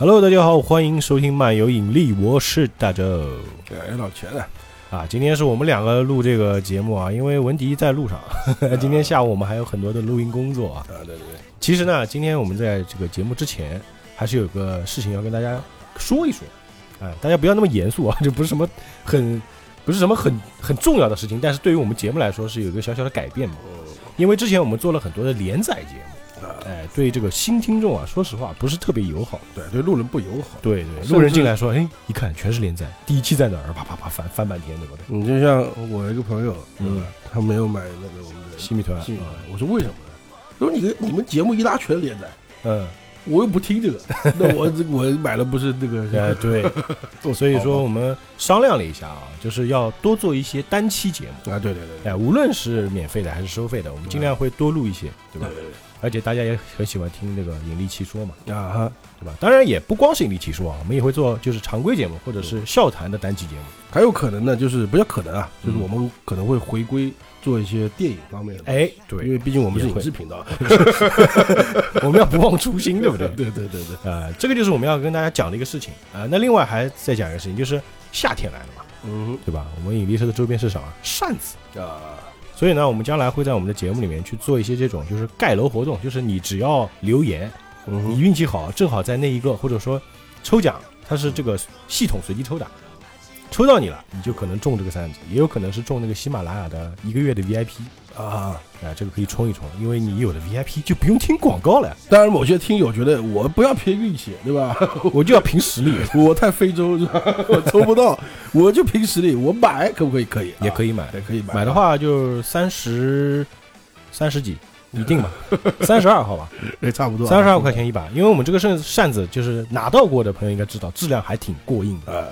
Hello，大家好，欢迎收听漫游引力，我是大周哎，老钱啊？啊。今天是我们两个录这个节目啊，因为文迪在路上，今天下午我们还有很多的录音工作啊。啊，对对对，其实呢，今天我们在这个节目之前，还是有个事情要跟大家说一说。哎，大家不要那么严肃啊，这不是什么很不是什么很很重要的事情，但是对于我们节目来说是有一个小小的改变嘛。因为之前我们做了很多的连载节目，对这个新听众啊，说实话不是特别友好。对对，路人不友好。对对，路人进来说，哎，一看全是连载，第一期在哪儿？啪啪啪翻翻半天，对不对？你就像我一个朋友，嗯嗯，他没有买那个我们的新米团，啊，我说为什么呢？他说你个你们节目一拉全连载，嗯，我又不听这个，那我我买了不是那个哎对，所以说我们商量了一下啊，就是要多做一些单期节目。啊，对对对哎，无论是免费的还是收费的，我们尽量会多录一些，对吧？对而且大家也很喜欢听那个引力奇说嘛，对啊哈，对吧？当然也不光是引力奇说啊，我们也会做就是常规节目或者是笑谈的单期节目。还有可能呢，就是不叫可能啊，就是嗯我们可能会回归做一些电影方面的，，哎，对因对，为毕竟我们是影视频道，我们要不忘初心，对不对？对对对对，呃，这个就是我们要跟大家讲的一个事情。啊、呃那另外还再讲一个事情，就是夏天来了嘛，嗯对吧？我们引力社的周边市场啊，扇子。哼啊，所以呢，我们将来会在我们的节目里面去做一些这种就是盖楼活动，就是你只要留言，嗯，你运气好，正好在那一个或者说抽奖，它是这个系统随机抽的，抽到你了，你就可能中这个扇子，也有可能是中那个喜马拉雅的一个月的 VIP 啊。啊，这个可以冲一冲，因为你有了 VIP 就不用听广告了，当然，某些听友觉得我不要凭运气，对吧？我就要凭实力，我太非洲是吧？我抽不到，我就凭实力，我买可不可以？可以，也可以买。也可以买。买的，话就三十三十几，你定吧，三十二号吧，也，差不多，三十二块钱一把。因为我们这个扇扇子就是拿到过的朋友应该知道，质量还挺过硬的，呃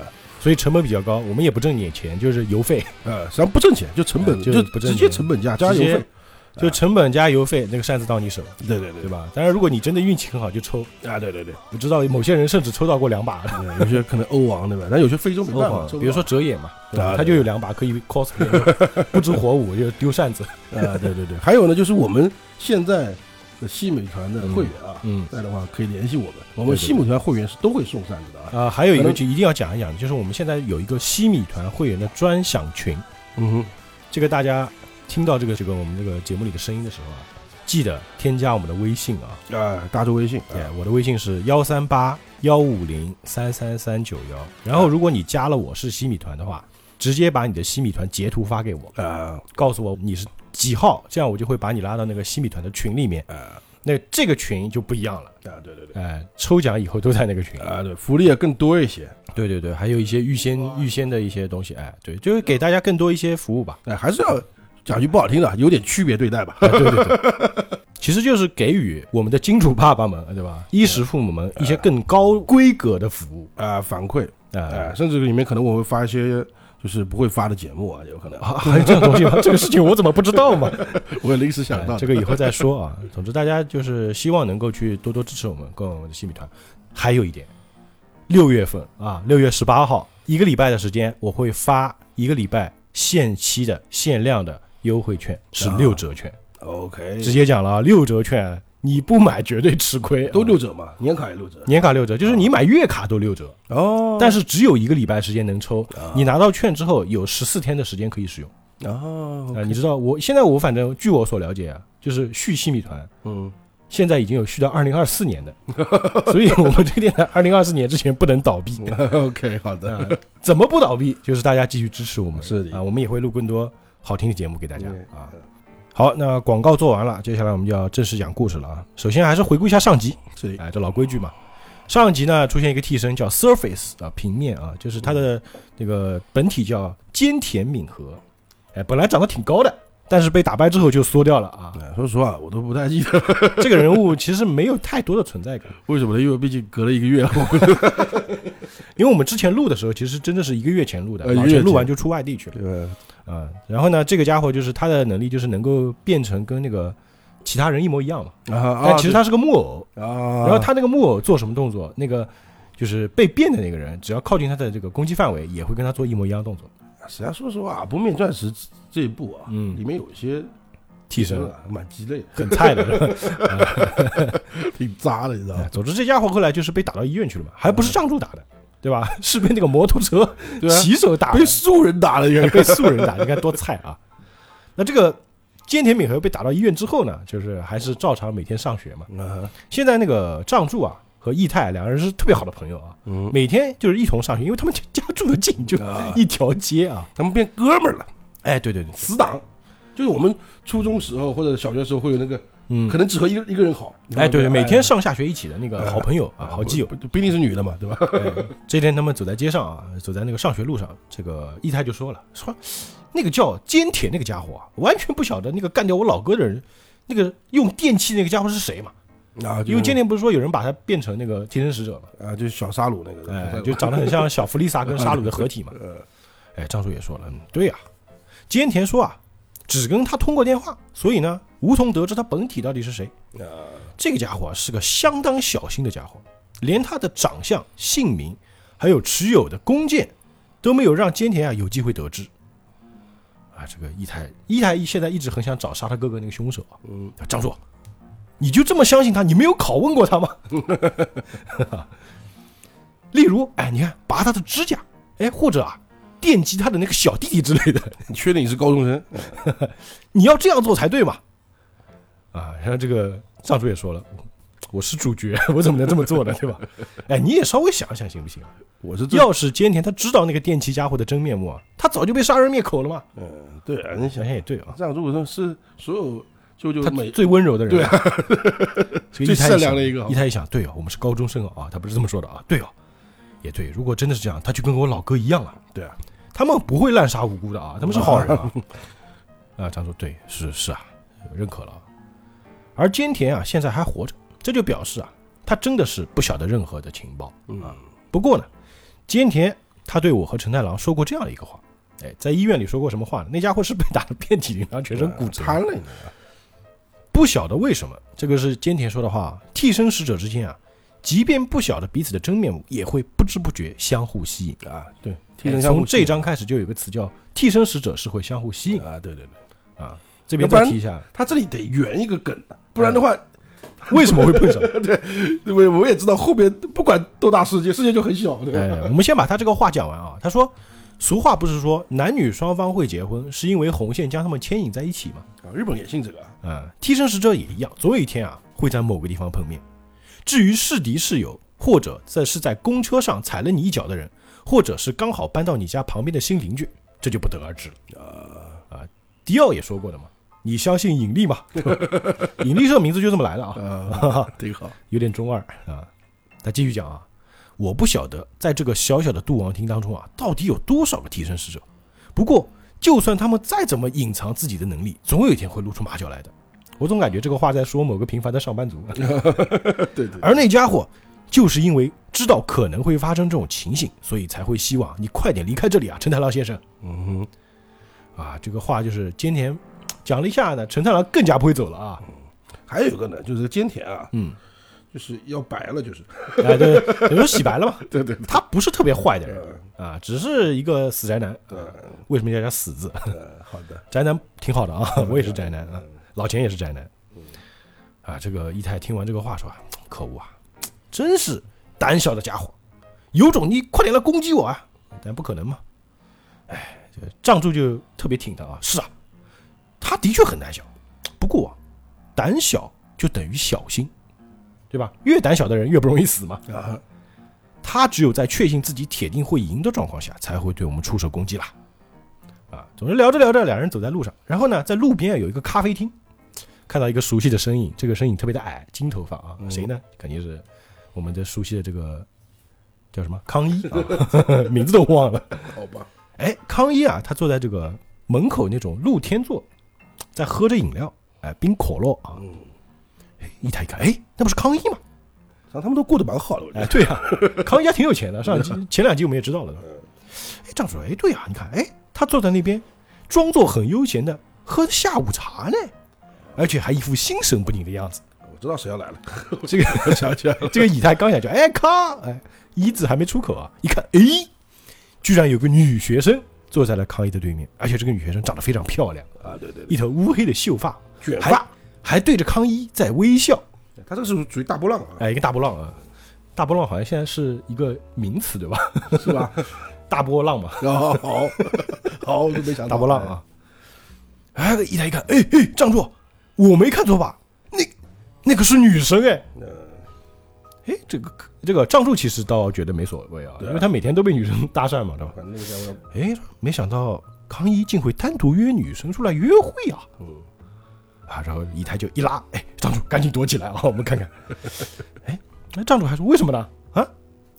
所以成本比较高。我们也不挣点钱，就是邮费，呃，实际上不挣钱，就成本哎就直接成本价加直接邮费，就成本加油费，那个扇子到你手，对对对对？吧？当然，如果你真的运气很好，就抽。啊，对对对，我知道某些人甚至抽到过两把有些可能欧王对吧？但有些非洲没办法，抽不到比如说哲野嘛，他就有两把可以 cosplay，不知火舞就丢扇子。啊，对对对，还有呢，就是我们现在的西美团的会员啊，嗯在的话可以联系我们，我们西美团会员是都会送扇子的啊。啊，还有一个就一定要讲一讲，就是我们现在有一个西米团会员的专享群，嗯哼，这个大家听到这个这个我们这个节目里的声音的时候啊，记得添加我们的微信啊，啊，大洲微信，对，我的微信是幺三八幺五零三三三九幺。然后如果你加了我是西米团的话，直接把你的西米团截图发给我，呃告诉我你是几号，这样我就会把你拉到那个西米团的群里面。啊那这个群就不一样了，啊，对对对。哎，抽奖以后都在那个群里。啊，对，福利也更多一些，对对对，还有一些预先预先的一些东西，哎，对，就是给大家更多一些服务吧。哎，还是要讲句不好听的，有点区别对待吧。哎对对对，其实就是给予我们的金主爸爸们，对吧？衣食父母们一些更高规格的服务。啊，反馈，哎、哎，甚至里面可能我会发一些就是不会发的节目啊，有可能，啊，还有这种东西吗？这个事情我怎么不知道嘛？我也临时想哎到的这个以后再说啊。总之，大家就是希望能够去多多支持我们，跟我们的新米团。还有一点，六月份啊，六月十八号，一个礼拜的时间，我会发一个礼拜限期的限量的优惠券，是啊六折券。OK，直接讲了啊，六折券你不买绝对吃亏，都六啊折嘛，年卡也六折。年卡六折，就是你买月卡都六折，哦但是只有一个礼拜时间能抽。啊你拿到券之后有十四天的时间可以使用。哦啊，你知道我现在我反正据我所了解啊，就是续西米团嗯，现在已经有续到二零二四年的，所以我们这个电台二零二四年之前不能倒闭。OK，好的，啊，怎么不倒闭？就是大家继续支持我们，是的啊，我们也会录更多好听的节目给大家嗯啊。好，那广告做完了，接下来我们就要正式讲故事了啊。首先还是回顾一下上集，是哎，这老规矩嘛。上集呢出现一个替身叫 Surface 啊，平面啊，就是它的那个本体叫菅田敏和，哎，本来长得挺高的，但是被打败之后就缩掉了啊。哎说实话，我都不太记得这个人物其实没有太多的存在感，为什么呢？因为毕竟隔了一个月，因为我们之前录的时候，其实真的是一个月前录的，而且录完就出外地去了。对吧？啊、然后呢，这个家伙就是他的能力就是能够变成跟那个其他人一模一样嘛，啊但其实他是个木偶，啊，然后他那个木偶做什么动作，那个就是被变的那个人，只要靠近他的这个攻击范围，也会跟他做一模一样的动作。实际上说实话，《不灭钻石》这一部啊，嗯里面有一些替身，啊蛮鸡肋的，很菜的。是 吧挺渣的，你知道吗？哎总之，这家伙后来就是被打到医院去了嘛，还不是仗助打的，对吧？是被那个摩托车骑手打的被，素人打了，应该被素人打，你看多菜啊！那这个菅田敏和被打到医院之后呢，就是还是照常每天上学嘛。啊，现在那个仗助啊和义太两个人是特别好的朋友啊，嗯，每天就是一同上学，因为他们家家住的近，就啊 一条街啊。他们变哥们儿了，哎，对对对，死党。就是我们初中时候或者小学时候会有那个，嗯可，能只和一个一个人好。哎，对对，每天上上下学一起的那个好朋友啊，好基友。不不一定是女的嘛，对吧？哎这天他们走在街上啊，走在那个上学路上，这个一胎就说了，说那个叫坚田那个家伙啊，完全不晓得那个干掉我老哥的人，那个用电器那个家伙是谁嘛？啊，因为菅田不是说有人把他变成那个替身使者嘛，啊，就是小沙鲁那个，哎，就长得很 像小弗利萨跟沙鲁的合体嘛。呃，哎，张叔也说了，嗯，对呀、菅田说啊，只跟他通过电话，所以呢，无从得知他本体到底是谁。啊，这个家伙啊是个相当小心的家伙，连他的长相、姓名，还有持有的弓箭，都没有让菅田啊有机会得知。啊，这个一台一台现在一直很想找杀他哥哥那个凶手啊。嗯，张硕，你就这么相信他？你没有拷问过他吗？例如，哎，你看拔他的指甲，哎，或者啊电击他的那个小弟弟之类的，你确定你是高中生？你要这样做才对嘛。啊，然后这个上主也说了，我是主角，我怎么能这么做呢？对吧？哎，你也稍微想想行不行啊？我是这，要是菅田他知道那个电击家伙的真面目啊，他早就被杀人灭口了嘛。嗯，对啊，你想想想也对啊，这样，如果说是所有就就最温柔的人，对啊，这个最善良的一个一他一想，对哦，我们是高中生啊，啊他不是这么说的啊，对哦，也对。如果真的是这样，他就跟我老哥一样啊，对啊，他们不会滥杀无辜的啊，他们是好人啊。啊，张说对，是是啊，认可了啊。而菅田啊，现在还活着，这就表示啊，他真的是不晓得任何的情报。嗯不过呢，菅田他对我和陈太郎说过这样的一个话，哎，在医院里说过什么话呢？那家伙是被打的遍体鳞伤，全身骨折，瘫了，不晓得为什么，这个是菅田说的话。替身使者之间啊，即便不晓得彼此的真面目，也会不知不觉相互吸引。啊，对，替哎身相互从这章开始就有个词叫替身使者是会相互吸引啊，对对对，啊。这边再提一下，他这里得圆一个梗，不然的话，为什么会碰上？对我我也知道后边不管多大世界，世界就很小，对我们先把他这个话讲完啊。他说，俗话不是说男女双方会结婚，是因为红线将他们牵引在一起吗？啊，日本也信这个啊，啊，替身使者也一样，总有一天啊会在某个地方碰面。至于是敌是友，或者在是在公车上踩了你一脚的人，或者是刚好搬到你家旁边的新邻居，这就不得而知了。啊，迪奥也说过的嘛，你相信引力吗？引力这个名字就这么来的啊，啊，挺好，有点中二啊。那继续讲啊，我不晓得在这个小小的杜王厅当中啊，到底有多少个替身使者。不过，就算他们再怎么隐藏自己的能力，总有一天会露出马脚来的。我总感觉这个话在说某个平凡的上班族，对对，而那家伙就是因为知道可能会发生这种情形，所以才会希望你快点离开这里啊，陈太郎先生。嗯啊，这个话就是菅田讲了一下呢，陈太郎更加不会走了啊。哼，还有一个呢，就是菅田啊，嗯，就是要白了，就是，哎，对，等于说洗白了嘛。对对对，他不是特别坏的人呃啊，只是一个死宅男。对为什么要叫死字？呃，好的，宅男挺好的啊，我也是宅男啊，老钱也是宅男。啊，这个一太听完这个话说啊，可恶啊，真是胆小的家伙，有种你快点来攻击我啊！但不可能嘛。哎，这个仗助就特别挺他啊，是啊，他的确很胆小，不过啊，胆小就等于小心，对吧？越胆小的人越不容易死嘛。啊，他只有在确信自己铁定会赢的状况下，才会对我们出手攻击啦。啊，总之聊着聊着，两人走在路上，然后呢，在路边有一个咖啡厅，看到一个熟悉的身影，这个身影特别的矮，金头发啊，嗯谁呢？肯定是我们的熟悉的这个叫什么 康一啊，名字都忘了。好吧，哎，康一啊，他坐在这个门口那种露天座，在喝着饮料，哎，冰可乐啊。嗯，一抬一看，哎，那不是康一吗？像他们都过得蛮好的，我觉哎，对呀、康一家挺有钱的，上集前两集我们也知道了。哎，这样说，哎，对呀、你看，哎，他坐在那边，装作很悠闲的喝下午茶呢，而且还一副心神不宁的样子。我知道谁要来了，这个我想起来了，这个以太刚想叫，哎康，哎，一字还没出口啊，一看，哎，居然有个女学生坐在了康一的对面，而且这个女学生长得非常漂亮，啊，对对对，一头乌黑的秀发，卷发，还对着康一在微笑。他这个是属于大波浪啊，哎，一个大波浪啊，大波浪好像现在是一个名词对吧？是吧？大波浪嘛，哦，好，好，我都没想到大波浪，啊。哎，一台一看，哎哎，站住！我没看错吧？那那个是女生哎。哎，这个这个藏柱其实倒觉得没所谓啊，啊因为他每天都被女生搭讪嘛，对吧？哎，没想到康一竟会单独约女生出来约会啊！嗯，啊，然后一台就一拉，哎，藏柱赶紧躲起来啊！我们看看，哎，那藏柱还说为什么呢？啊，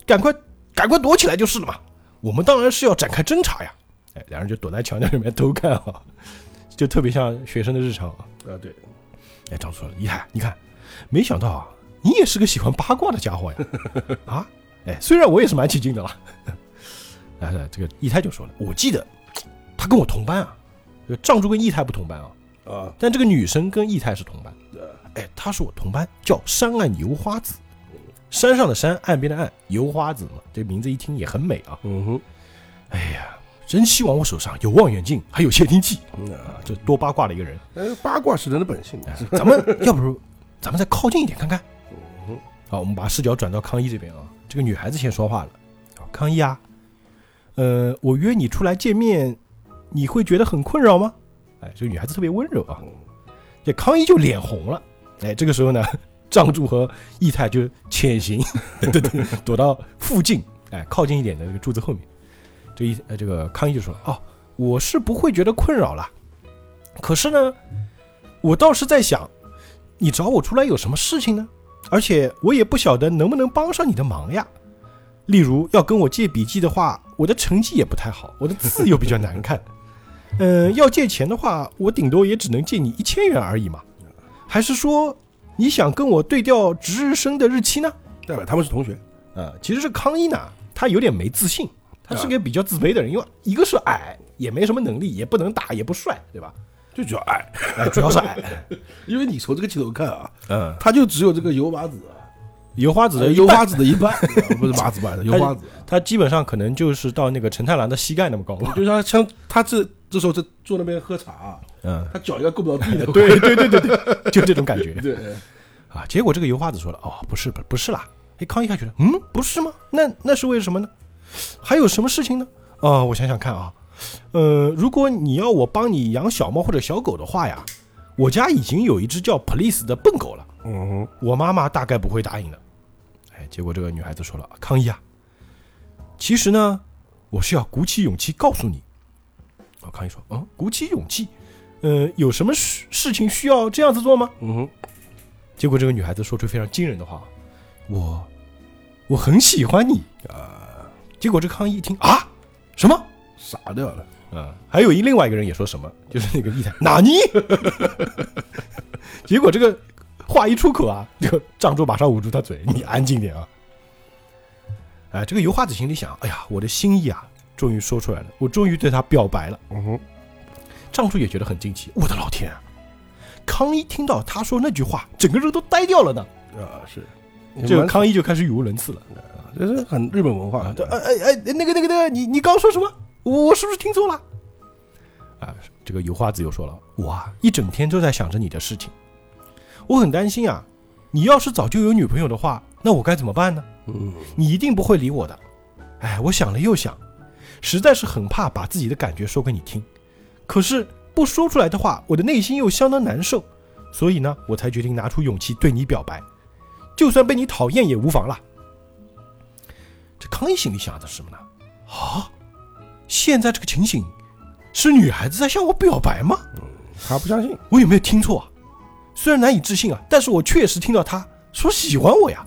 赶快赶快躲起来就是了嘛！我们当然是要展开侦查呀！哎，两人就躲在墙角里面偷看啊，就特别像学生的日常啊。啊对，哎，张叔说：“一海，你看，没想到啊，你也是个喜欢八卦的家伙呀！啊，哎，虽然我也是蛮起劲的啦。哎，这个义太就说了，我记得他跟我同班啊，这个藏珠跟义太不同班啊，啊，但这个女生跟义太是同班。呃哎，她是我同班，叫山岸油花子，山上的山，岸边的岸，油花子嘛，这名字一听也很美啊。嗯哼，哎呀，真希望我手上有望远镜，还有窃听器嗯啊，这多八卦的一个人。哎，八卦是人的本性，哎咱们要不如咱们再靠近一点看看。好，我们把视角转到康一这边啊。这个女孩子先说话了，啊康一啊，呃，我约你出来见面，你会觉得很困扰吗？哎，这个女孩子特别温柔啊。这康一就脸红了。哎，这个时候呢，藏柱和义太就潜行，对对，躲到附近，哎，靠近一点的这个柱子后面。这一呃，这个康一就说，哦，我是不会觉得困扰了，可是呢，我倒是在想，你找我出来有什么事情呢？而且我也不晓得能不能帮上你的忙呀。例如要跟我借笔记的话，我的成绩也不太好，我的字又比较难看。嗯，要借钱的话，我顶多也只能借你一千元而已嘛。还是说你想跟我对调值日生的日期呢？对吧他们是同学，啊，其实是康一呢，他有点没自信，他是个比较自卑的人，因为一个是矮，也没什么能力，也不能打，也不帅，对吧？最主要矮，哎，主要是矮。因为你从这个镜头看啊，嗯，他就只有这个油麻子啊，油花子的油花子的一半，不是麻子版的油花子，他基本上可能就是到那个陈太郎的膝盖那么高吧。就像像他这这时候在坐那边喝茶，嗯，他脚应该够不到地的，对对对对对，就这种感觉 对，啊。结果这个油花子说了，哦，不是不不是啦。哎，康一开觉得，嗯，不是吗？那那是为什么呢？还有什么事情呢？哦，我想想看啊，呃，如果你要我帮你养小猫或者小狗的话呀，我家已经有一只叫 Police 的笨狗了，嗯哼，我妈妈大概不会答应的。哎，结果这个女孩子说了，康一啊，其实呢，我是要鼓起勇气告诉你。哦，康一说，嗯，鼓起勇气，呃，有什么事事情需要这样子做吗？嗯哼，结果这个女孩子说出非常惊人的话，我我很喜欢你啊，结果这康一一听啊，什么？傻掉了，啊，还有一另外一个人也说什么，就是那个一台 纳尼？结果这个话一出口啊，这个藏珠马上捂住他嘴，你安静点啊！哎，这个油花子心里想，哎呀，我的心意啊，终于说出来了，我终于对他表白了。嗯哼，藏珠也觉得很惊奇，我的老天啊！康一听到他说那句话，整个人都呆掉了呢。啊是，这个康一就开始语无伦次了。这是很日本文化哎哎哎，那个那个那个，你你刚刚说什么？我是不是听错了？啊，这个油花子又说了，我啊一整天都在想着你的事情，我很担心啊，你要是早就有女朋友的话，那我该怎么办呢？嗯，你一定不会理我的。哎，我想了又想，实在是很怕把自己的感觉说给你听，可是不说出来的话，我的内心又相当难受，所以呢，我才决定拿出勇气对你表白，就算被你讨厌也无妨了。这康一心里想的是什么呢？啊，现在这个情形是女孩子在向我表白吗？他不相信，我有没有听错啊？虽然难以置信啊，但是我确实听到她说喜欢我呀。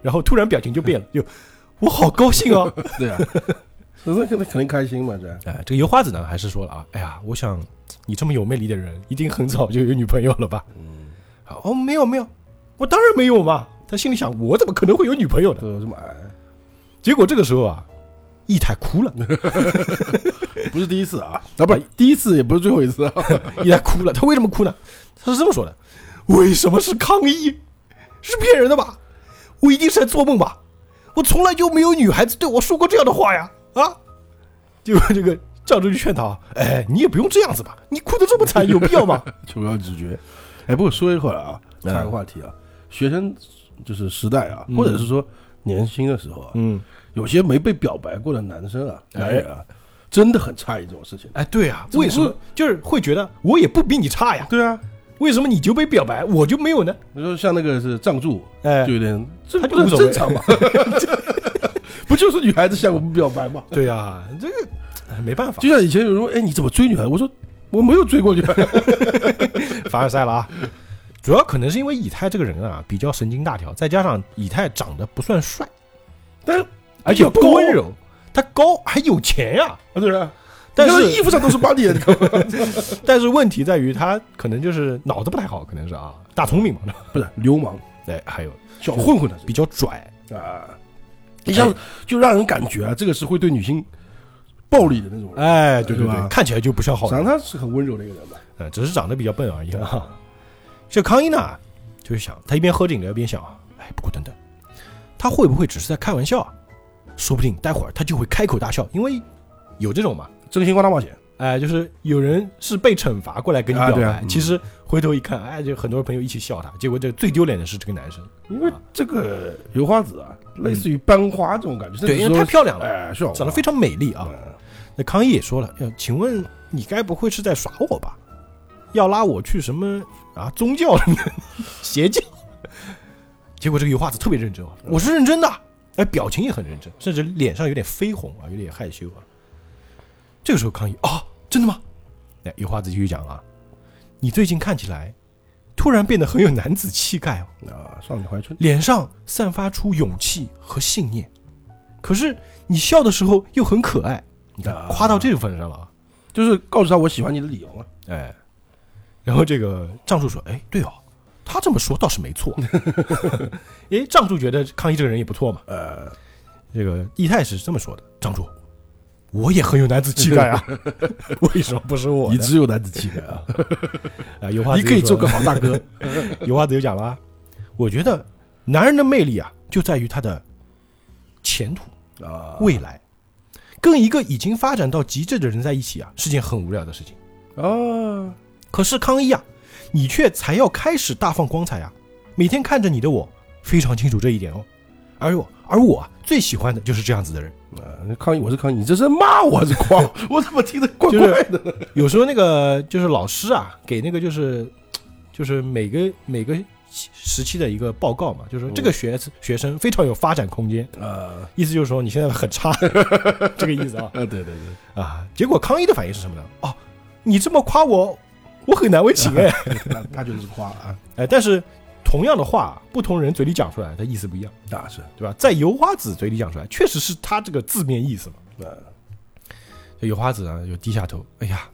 然后突然表情就变了，就我好高兴哦。对啊，那肯定肯定开心嘛，这，哎，这个油花子呢，还是说了啊，哎呀，我想你这么有魅力的人，一定很早就有女朋友了吧？嗯，啊哦，没有没有，我当然没有嘛。他心里想，我怎么可能会有女朋友呢？这这么矮，结果这个时候啊，义太哭了，不是第一次啊，啊不，第一次也不是最后一次啊，义太哭了。他为什么哭呢？他是这么说的：为什么是抗议？是骗人的吧？我一定是在做梦吧？我从来就没有女孩子对我说过这样的话呀！啊！结果这个赵州就劝他，哎，你也不用这样子吧，你哭得这么惨，有必要吗？求要直觉。哎，不过说一会儿啊，嗯岔个话题啊，学生就是时代啊，嗯或者是说年轻的时候啊，嗯，有些没被表白过的男生啊，哎男人啊，真的很诧异这种事情。哎，对啊，为什么？就是会觉得我也不比你差呀，对啊，为什么你就被表白，我就没有呢？你说像那个是藏柱，哎就，有点，这他不是正常吗？不就是女孩子向我们表白吗？对呀，这个哎没办法，就像以前有人说，哎，你怎么追女孩？我说我没有追过女孩。凡尔赛了啊。主要可能是因为以太这个人啊比较神经大条，再加上以太长得不算帅，但是而且不温柔，他高还有钱呀、啊，对啊，但是衣服上都是巴黎的，但是问题在于他可能就是脑子不太好，可能是啊。大聪明嘛，不是流氓、哎，还有小混混的比较拽，啊，一下子就让人感觉啊，这个是会对女性暴力的那种。人。哎，对对对对，看起来就不像好人，他是很温柔的一个人吧？呃，只是长得比较笨而已啊。这康一呢，就是想他一边喝着饮料一边想啊，哎，不过等等，他会不会只是在开玩笑啊？说不定待会儿他就会开口大笑，因为有这种嘛，真心话大冒险，哎，就是有人是被惩罚过来跟你表白，啊啊嗯其实回头一看，哎，就很多朋友一起笑他，结果这最丢脸的是这个男生，因为这个油花子啊，类似于班花这种感觉。对，因为太漂亮了，哎，是长得非常美丽啊。嗯那康一也说了，呃，请问你该不会是在耍我吧？要拉我去什么啊宗教邪教？结果这个油花子特别认真啊，我是认真的，哎，表情也很认真，甚至脸上有点绯红啊，有点害羞啊。这个时候康一啊，真的吗？哎，有话子继续讲啊，你最近看起来突然变得很有男子气概哦，啊，少女怀春，脸上散发出勇气和信念，可是你笑的时候又很可爱，你看啊夸到这个份上了啊。就是告诉他我喜欢你的理由嘛。哎，然后这个藏柱说：“哎，对哦，他这么说倒是没错。哎，藏柱觉得康一这个人也不错嘛。呃，这个义太是这么说的：藏柱，我也很有男子气概啊，为什么不是我？你只有男子气概啊，啊，油花你可以做个好大哥。有话子又讲了啊，我觉得男人的魅力啊，就在于他的前途、啊，未来。跟一个已经发展到极致的人在一起啊，是件很无聊的事情。啊，可是康一啊，你却才要开始大放光彩啊！每天看着你的我，非常清楚这一点哦。而我，而我啊，最喜欢的就是这样子的人。啊，抗议我是抗议，你这是骂我还是夸我？我怎么听得怪怪的呢？有时候那个就是老师啊，给那个就是 就是每个每个时期的一个报告嘛，就是说这个学学生非常有发展空间，啊，意思就是说你现在很差，这个意思啊 啊，对对对，啊。结果康一的反应是什么呢？哦，你这么夸我，我很难为情 哎。他他就是夸啊，哎，但是同样的话，不同人嘴里讲出来，它意思不一样。那是对吧？在油花子嘴里讲出来，确实是他这个字面意思嘛。啊，这油花子啊，就低下头，哎呀，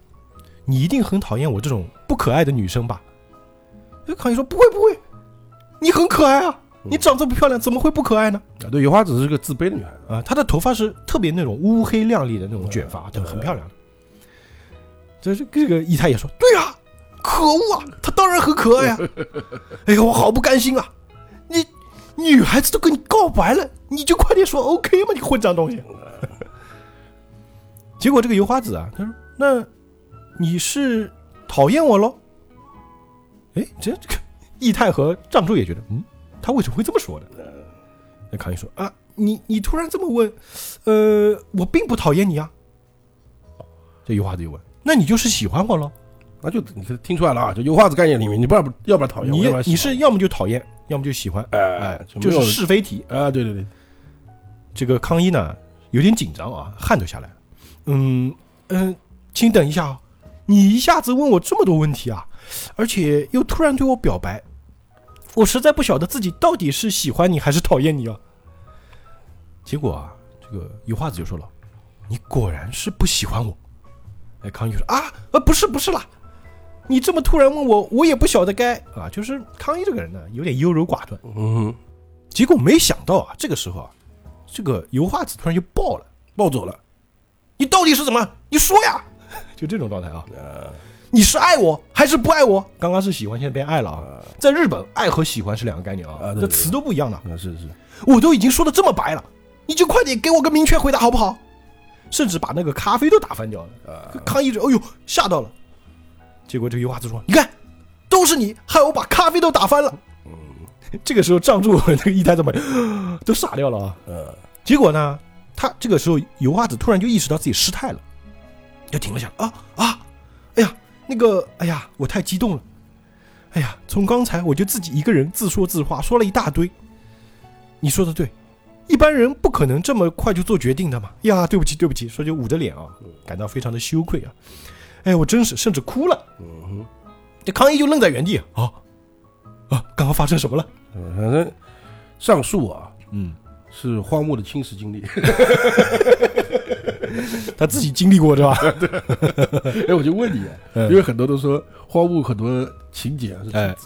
你一定很讨厌我这种不可爱的女生吧？这康熙说不会不会，你很可爱啊，你长这么漂亮，怎么会不可爱呢？啊，对，油花子是个自卑的女孩子，啊，她的头发是特别那种乌黑亮丽的那种卷发，对，很漂亮的。这是这个一太也说，对啊，可恶啊，他当然很可爱啊。哎呀，我好不甘心啊！你女孩子都跟你告白了，你就快点说 OK 吗？你混账东西！结果这个油花子啊，他说：“那你是讨厌我喽？”哎，这这个义太和藏柱也觉得，嗯，他为什么会这么说呢？那康一说：“啊，你你突然这么问，呃，我并不讨厌你啊。”这油花子又问：“那你就是喜欢我喽？那就你听出来了啊，就油画子概念里面，你不然不要不然讨厌，你你是要么就讨厌，要么就喜欢，哎哎，就是是非题。啊，对对对，这个康一呢有点紧张啊，汗都下来了。嗯嗯，请等一下啊，你一下子问我这么多问题啊，而且又突然对我表白，我实在不晓得自己到底是喜欢你还是讨厌你啊。结果啊，这个油画子就说了：“你果然是不喜欢我。”哎，康一就说：“啊，呃，不是不是啦，你这么突然问我，我也不晓得该啊。”就是康一这个人呢，有点优柔寡断。嗯，结果没想到啊，这个时候啊，这个油画子突然就爆了，暴走了，你到底是怎么？你说呀！就这种状态啊，呃，你是爱我还是不爱我？刚刚是喜欢，现在变爱了啊。在日本，爱和喜欢是两个概念啊，这词都不一样的。啊是是，我都已经说的这么白了，你就快点给我个明确回答好不好？甚至把那个咖啡都打翻掉了。啊，康一就哎呦吓到了，结果这个油花子说：“你看，都是你害我把咖啡都打翻了。” 这个时候仗住那个一呆子们都傻掉了啊。呃，结果呢，他这个时候油花子突然就意识到自己失态了，就停了下来啊啊！哎呀，那个，哎呀，我太激动了，哎呀，从刚才我就自己一个人自说自话，说了一大堆。你说的对，一般人不可能这么快就做决定的嘛。呀，对不起，对不起，说就捂着脸啊，感到非常的羞愧啊。哎，我真是甚至哭了。嗯哼，这康一就愣在原地啊啊！刚刚发生什么了？嗯反正上述啊嗯，是荒木的亲身经历。他自己经历过是吧？哎，我就问你因为很多都说荒木很多情节啊是哎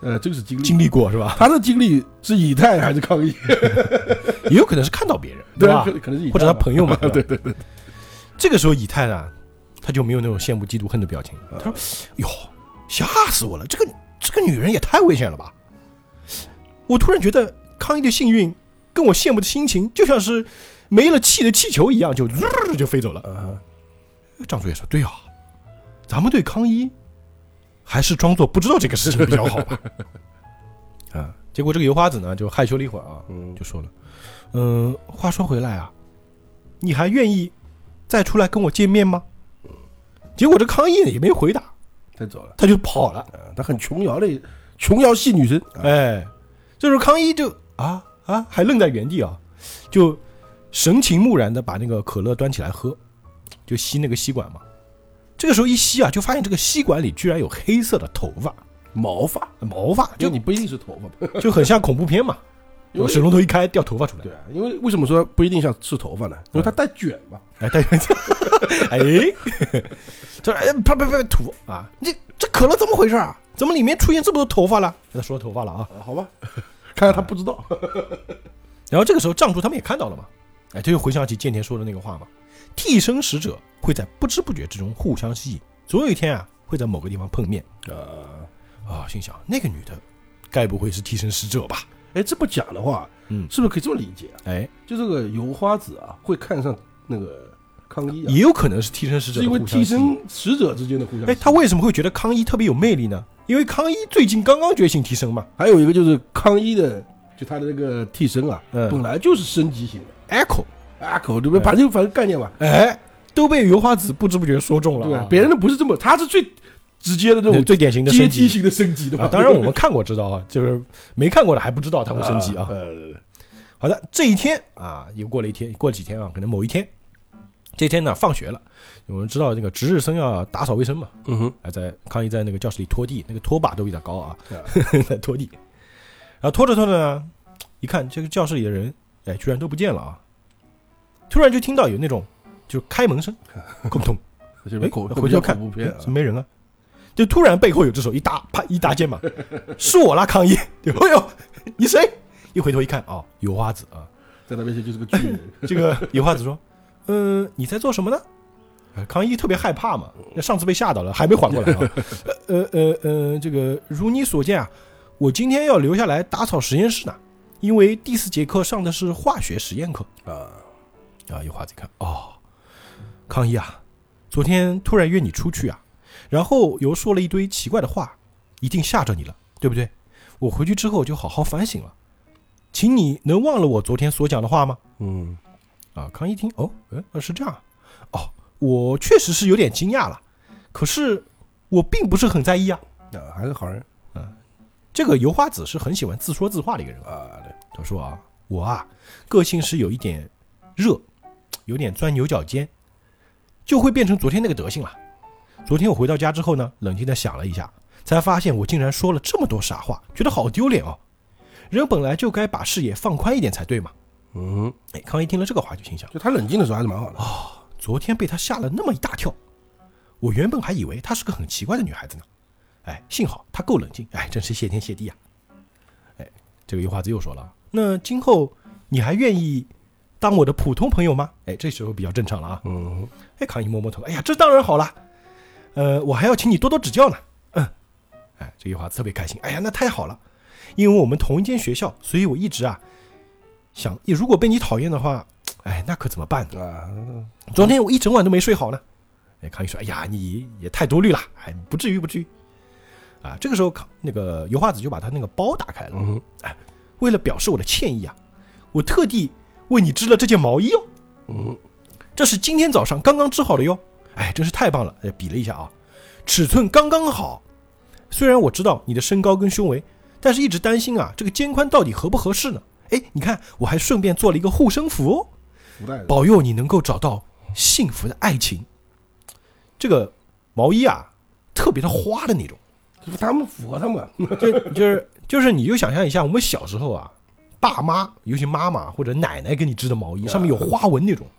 呃，这个是经历，经历过是吧？他的经历是以太还是抗议？也有可能是看到别人，对吧可？能是以太或者他朋友嘛，对对对对，这个时候以太呢，他就没有那种羡慕、嫉妒、恨的表情。啊他说：“哟，吓死我了！这个这个女人也太危险了吧！我突然觉得康一的幸运跟我羡慕的心情，就像是没了气的气球一样，就呜就飞走了。啊，”张主也说：“对啊，咱们对康一还是装作不知道这个事情比较好吧。”啊，结果这个油花子呢，就害羞了一会儿啊，嗯，就说了：“嗯，话说回来啊，你还愿意再出来跟我见面吗？”结果这康一呢也没回答，他走了，他就跑了。啊，他很琼瑶的琼瑶系女生，啊。哎，这时候康一就啊啊还愣在原地啊，就神情木然的把那个可乐端起来喝，就吸那个吸管嘛。这个时候一吸啊，就发现这个吸管里居然有黑色的头发、毛发，毛发，就就你不一定是头发，就很像恐怖片嘛。因为水龙头一开，掉头发出来。对啊，因为为什么说不一定像是头发呢？因为它带卷嘛，哎，带卷哎，这哎啪啪啪吐啊！这这可乐怎么回事啊？怎么里面出现这么多头发了？他说头发了啊！啊好吧，看来他不知道，然后这个时候藏柱他们也看到了嘛，哎，他就回想起剑田说的那个话嘛，替身使者会在不知不觉之中互相吸引，总有一天啊会在某个地方碰面啊，啊。心想那个女的，该不会是替身使者吧？哎，这么讲的话，嗯，是不是可以这么理解啊？哎，就这个油花子啊，会看上那个康一啊，也有可能是替身使者是因为替身使者之间的互相。哎，他为什么会觉得康一特别有魅力呢？因为康一最近刚刚觉醒替身嘛还有一个就是康一的，就他的那个替身啊，嗯本来就是升级型的，echo，echo，对不对？哎反正反正概念嘛，哎，都被油花子不知不觉说中了啊，对吧？别人的不是这么，他是最直接的这种最典型的阶升级梯型的升级，对吧？啊。当然我们看过知道啊，就是没看过的还不知道它会升级啊。呃，好的，这一天啊，又过了一天，过了几天啊，可能某一天，这天呢放学了，我们知道那个值日生要打扫卫生嘛，嗯哼，还在康一在那个教室里拖地，那个拖把都比较高啊，啊 在拖地，然后拖着拖着呢，一看这个教室里的人，哎，居然都不见了啊！突然就听到有那种就是开门声，空通，哎回头看怎么没人啊？就突然背后有只手一搭，啪一搭肩膀，是我啦，康一！就哎呦，你谁？一回头一看，哦，油花子啊！在他面前就是个巨人，这个油花子说：“嗯、你在做什么呢？”呃康一特别害怕嘛，那上次被吓到了，还没缓过来啊。呃呃呃，这个如你所见啊，我今天要留下来打扫实验室呢，因为第四节课上的是化学实验课啊，啊。油花子一看，哦，康一啊，昨天突然约你出去啊，然后又说了一堆奇怪的话，一定吓着你了，对不对？我回去之后就好好反省了，请你能忘了我昨天所讲的话吗？嗯，啊，康一听，哦，呃，是这样，哦，我确实是有点惊讶了，可是我并不是很在意啊。啊，还是好人这个油花子是很喜欢自说自话的一个人啊。啊，对，他说啊，我啊，个性是有一点热，有点钻牛角尖，就会变成昨天那个德性了。昨天我回到家之后呢，冷静的想了一下，才发现我竟然说了这么多傻话，觉得好丢脸哦。人本来就该把视野放宽一点才对嘛。嗯，哎，康一听了这个话就心想。就他冷静的时候还是蛮好的，昨天被他吓了那么一大跳，我原本还以为她是个很奇怪的女孩子呢。哎，幸好她够冷静，哎，真是谢天谢地啊！哎，这个油花子又说了，那今后你还愿意当我的普通朋友吗？哎，这时候比较正常了啊。嗯，哎，康一摸摸头，哎呀，这当然好了，呃，我还要请你多多指教呢。嗯，哎，这句话特别开心，哎呀，那太好了，因为我们同一间学校，所以我一直啊想，如果被你讨厌的话，哎，那可怎么办呢？啊，昨天我一整晚都没睡好呢。哎，康一说：“哎呀，你也太多虑了，哎，不至于，不至于。”啊，这个时候康那个油画子就把他那个包打开了，嗯为了表示我的歉意啊，我特地为你织了这件毛衣哦，嗯，这是今天早上刚刚织好的哟。哎，真是太棒了！哎，比了一下啊，尺寸刚刚好。虽然我知道你的身高跟胸围，但是一直担心啊，这个肩宽到底合不合适呢？哎，你看，我还顺便做了一个护身符哦。福袋，保佑你能够找到幸福的爱情。这个毛衣啊，特别的花的那种，就是他们符合他们，就就是就是，你就想象一下，我们小时候啊，爸妈，尤其妈妈或者奶奶给你织的毛衣，上面有花纹那种，对，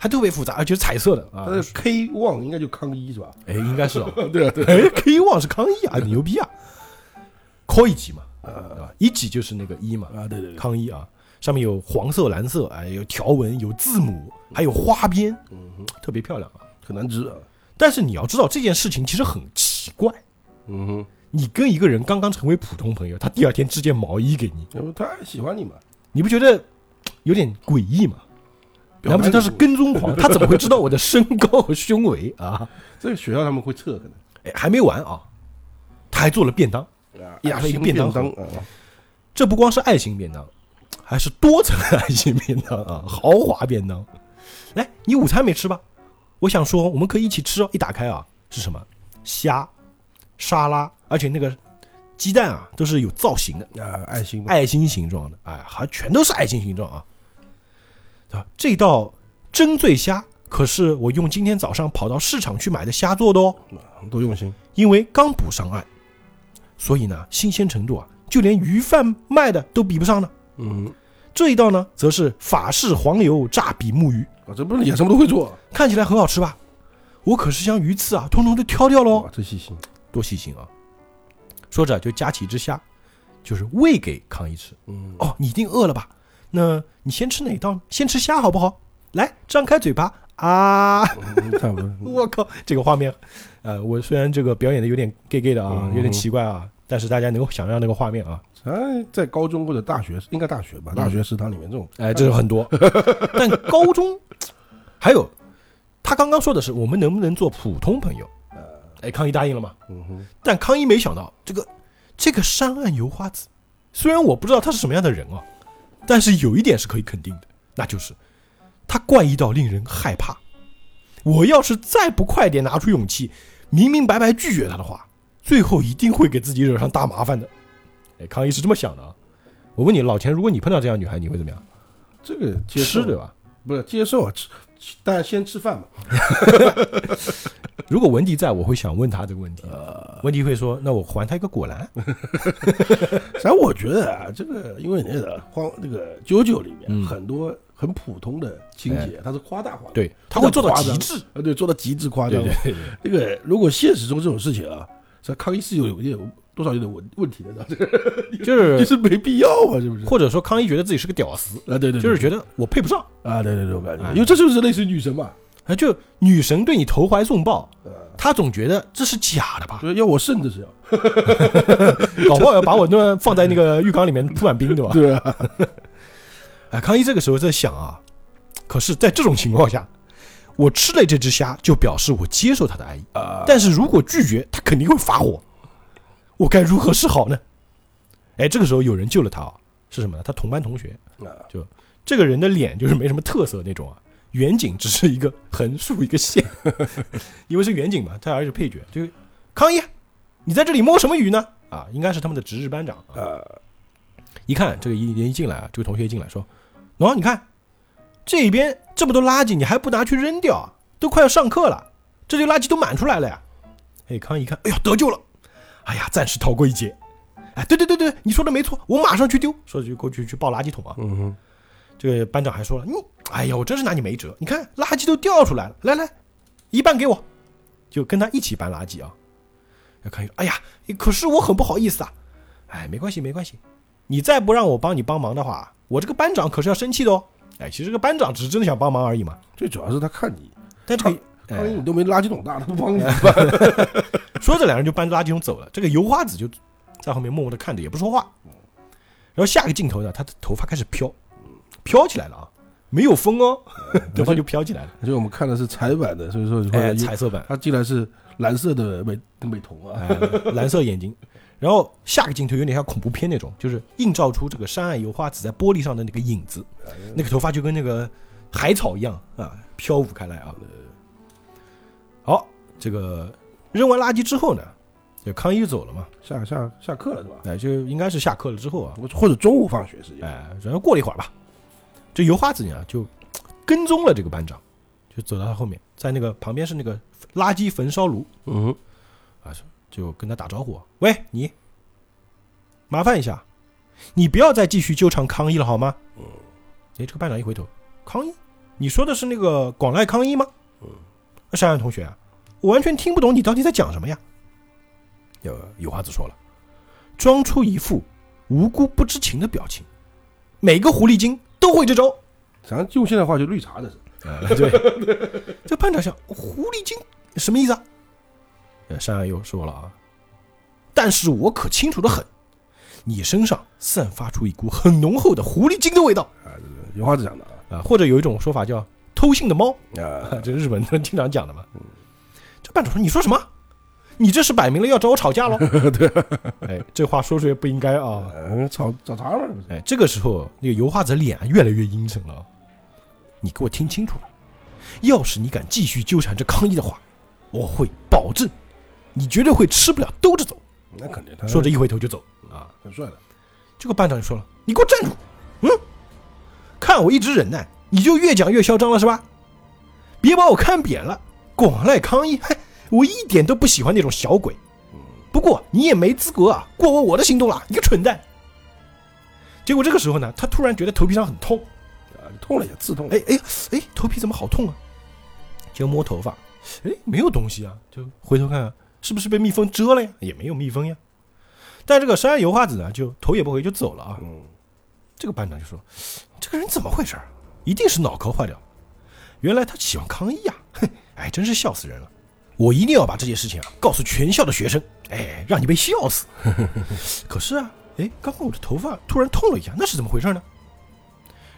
还特别复杂，而且是彩色的啊 K 旺应该就康一是吧？哎，应该是哦。对啊，对，哎，K one 是康一啊，牛逼啊！科一级嘛，对吧？一级就是那个一嘛，啊，对对对，康一啊，上面有黄色、蓝色，哎，有条纹，有字母，还有花边，嗯哼，特别漂亮啊。很难织啊，但是你要知道这件事情其实很奇怪，嗯哼，你跟一个人刚刚成为普通朋友，他第二天织件毛衣给你，他喜欢你嘛，你不觉得有点诡异吗？难不成他是跟踪狂？他怎么会知道我的身高和胸围啊？这个学校他们会测可能，哎，还没完啊，他还做了便当。啊，压了一个便当当啊，这不光是爱心便当，还是多层爱心便当啊，豪华便当。来，你午餐没吃吧？我想说，我们可以一起吃哦。一打开啊，是什么？虾、沙拉，而且那个鸡蛋啊，都是有造型的，啊，爱心，爱心形状的，哎，还全都是爱心形状啊，对吧？这道蒸醉虾可是我用今天早上跑到市场去买的虾做的哦，多用心，因为刚捕上岸，所以呢，新鲜程度啊，就连鱼贩卖的都比不上呢。嗯，这一道呢，则是法式黄油炸比目鱼，啊，这不是也什么都会做，看起来很好吃吧？我可是将鱼刺啊，通通都挑掉喽哇，，这细心，多细心啊！说着就夹起一只虾，就是喂给康一吃。嗯，哦，你一定饿了吧？那你先吃哪道？先吃虾好不好？来，张开嘴巴啊！我靠，这个画面，呃，我虽然这个表演的有点 gay gay 的啊，嗯有点奇怪啊，但是大家能够想象那个画面啊，哎，在高中或者大学，应该大学吧，大学食堂里面这种，哎，这种很多。但高中还有，他刚刚说的是我们能不能做普通朋友？哎，康一答应了嘛？嗯哼，但康一没想到，这个这个山岸油花子，虽然我不知道他是什么样的人啊，但是有一点是可以肯定的，那就是他怪异到令人害怕。我要是再不快点拿出勇气，明明白白拒绝他的话，最后一定会给自己惹上大麻烦的。哎，康一是这么想的啊。我问你，老钱，如果你碰到这样女孩，你会怎么样？这个接受吃对？吧？不是接受啊，吃，吃大家先吃饭嘛，如果文迪在，我会想问他这个问题。文迪会说：“那我还他一个果篮。实际上我觉得啊，这个因为那个荒那个九九里面嗯很多很普通的情节，它是夸大化”，对，他会做到极致。啊，对，做到极致夸张对。对对对，这个如果现实中这种事情啊，这康一是有有有多少有点问问题的，这个就就是是没必要嘛，是不是？或者说康一觉得自己是个屌丝，啊，对对，对就是觉得我配不上。啊，对对对，我感觉哎，因为这就是类似于女神嘛，啊，就女神对你投怀送抱呃，他总觉得这是假的吧？要我肾这是要，搞不好要把我那放在那个浴缸里面铺满冰，对吧？对啊，哎，康一这个时候在想啊，可是，在这种情况下，我吃了这只虾，就表示我接受他的爱意。啊，但是如果拒绝，他肯定会发火。我该如何是好呢？哎，这个时候有人救了他啊，是什么呢？他同班同学，就这个人的脸就是没什么特色那种啊，远景只是一个横竖一个线，因为是远景嘛，他还是配角。就康一，你在这里摸什么鱼呢？啊，应该是他们的值日班长呃。啊，一看这个一人一进来啊，这个同学一进来说：“喏、你看这边这么多垃圾，你还不拿去扔掉啊？都快要上课了，这些垃圾都满出来了呀！”哎，康一看，哎呀，得救了！哎呀，暂时逃过一劫。哎，对对对对，你说的没错，我马上去丢。说着就过去去抱垃圾桶啊。嗯哼，这个班长还说了，你，哎呀，我真是拿你没辙。你看垃圾都掉出来了，来来，一半给我，就跟他一起搬垃圾啊。要看，哎呀，可是我很不好意思啊。哎，没关系没关系，你再不让我帮你帮忙的话，我这个班长可是要生气的哦。哎，其实这个班长只是真的想帮忙而已嘛。最主要是他看你，但这个，哎康一你都没垃圾桶大，他不帮你怎么办？说着两人就搬着垃圾桶走了。这个油花子就在后面默默的看着，也不说话。然后下个镜头呢，他的头发开始飘，飘起来了啊，没有风哦，头发就飘起来了。所以我们看的是彩版的，所以说哎，彩色版，它竟然是蓝色的美美瞳啊，哎，蓝色眼睛。然后下个镜头有点像恐怖片那种，就是映照出这个山岸油花子在玻璃上的那个影子，那个头发就跟那个海草一样啊，飘舞开来啊。好，这个扔完垃圾之后呢，就康一走了嘛，下下下课了是吧？哎，就应该是下课了之后啊，或者中午放学时间。哎，然后过了一会儿吧，这油花子呢就跟踪了这个班长，就走到他后面，在那个旁边是那个垃圾焚烧炉，嗯，啊，就跟他打招呼，喂，你，麻烦一下，你不要再继续纠缠康一了好吗？嗯，哎，这个班长一回头，康一，你说的是那个广濑康一吗？嗯，山岸同学啊，我完全听不懂你到底在讲什么呀。有有花子说了，装出一副无辜不知情的表情，每个狐狸精都会这招。咱用现在话就绿茶的是。啊，对，这班长想，狐狸精什么意思啊？山羊又说了啊，但是我可清楚的很，你身上散发出一股很浓厚的狐狸精的味道啊，有话直讲的啊，或者有一种说法叫偷腥的猫啊，这日本人经常讲的嘛。这班长说，你说什么？你这是摆明了要找我吵架喽？对，哎，这话说出来不应该啊！吵找茬了，哎，这个时候那个油画子脸越来越阴沉了。你给我听清楚了，要是你敢继续纠缠着康一的话，我会保证你绝对会吃不了兜着走。那肯定，说着一回头就走啊，很帅的。这个班长就说了：“你给我站住！嗯，看我一直忍耐，你就越讲越嚣张了是吧？别把我看扁了，广濑康一，嘿。”我一点都不喜欢那种小鬼，不过你也没资格啊过问我的行动了，你个蠢蛋！结果这个时候呢，他突然觉得头皮上很痛，啊，痛了也刺痛，哎哎哎，头皮怎么好痛啊？就摸头发，哎，没有东西啊，就回头看看是不是被蜜蜂蛰了呀？也没有蜜蜂呀。但这个山油画子呢，就头也不回就走了啊。嗯，这个班长就说：“这个人怎么回事？一定是脑壳坏掉。原来他喜欢康一呀！哼，哎，真是笑死人了。”我一定要把这件事情啊告诉全校的学生，哎，让你被笑死。可是啊，哎，刚刚我的头发突然痛了一下，那是怎么回事呢？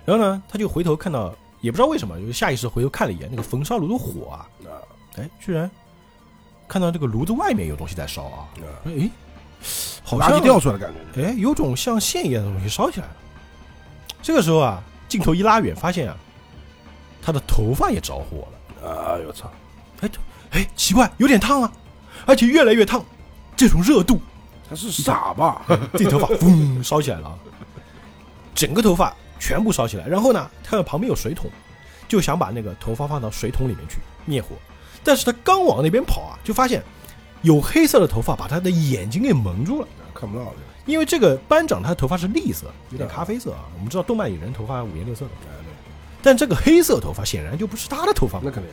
然后呢，他就回头看到，也不知道为什么，就下意识回头看了一眼那个焚烧炉的火啊，哎，居然看到这个炉子外面有东西在烧啊，哎，好像掉出来的感觉，哎，有种像线一样的东西烧起来了。这个时候啊，镜头一拉远，发现啊，他的头发也着火了。哎呦，我操！哎。哎，奇怪，有点烫啊，而且越来越烫，这种热度，他是傻吧？这头发嗡烧起来了，整个头发全部烧起来。然后呢，看到旁边有水桶，就想把那个头发放到水桶里面去灭火。但是他刚往那边跑啊，就发现有黑色的头发把他的眼睛给蒙住了，看不到了。因为这个班长他的头发是栗色，有点咖啡色啊。我们知道动漫里人头发五颜六色的，但这个黑色头发显然就不是他的头发，那肯定。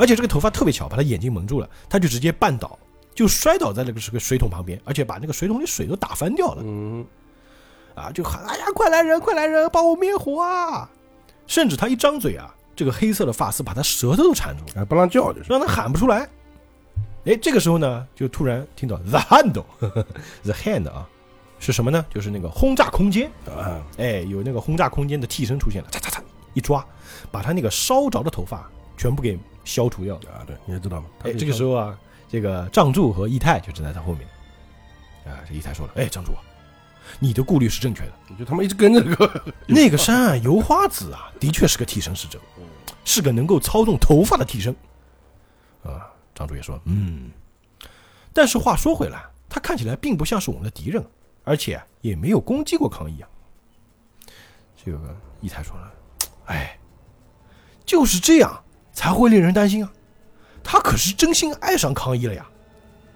而且这个头发特别巧，把他眼睛蒙住了，他就直接绊倒，就摔倒在那个是个水桶旁边，而且把那个水桶里水都打翻掉了。嗯，啊，就喊：“哎呀，快来人，快来人，帮我灭火啊！”甚至他一张嘴啊，这个黑色的发丝把他舌头都缠住了，不让叫，就是让他喊不出来。哎，这个时候呢，就突然听到 “the handle，the hand” 啊，是什么呢？就是那个轰炸空间啊！哎，有那个轰炸空间的替身出现了，嚓嚓嚓，一抓，把他那个烧着的头发全部给。消除掉啊，对，你也知道吗？哎，这个时候啊，这个藏柱和义太就站在他后面。啊，这义太说了：“哎，藏柱，你的顾虑是正确的。你就他妈一直跟着个 那个山啊油花子啊，的确是个替身使者，是个能够操纵头发的替身。”啊，藏柱也说：“嗯。”但是话说回来，他看起来并不像是我们的敌人，而且也没有攻击过康一啊。这个义太说了：“哎，就是这样。”才会令人担心啊！他可是真心爱上康一了呀，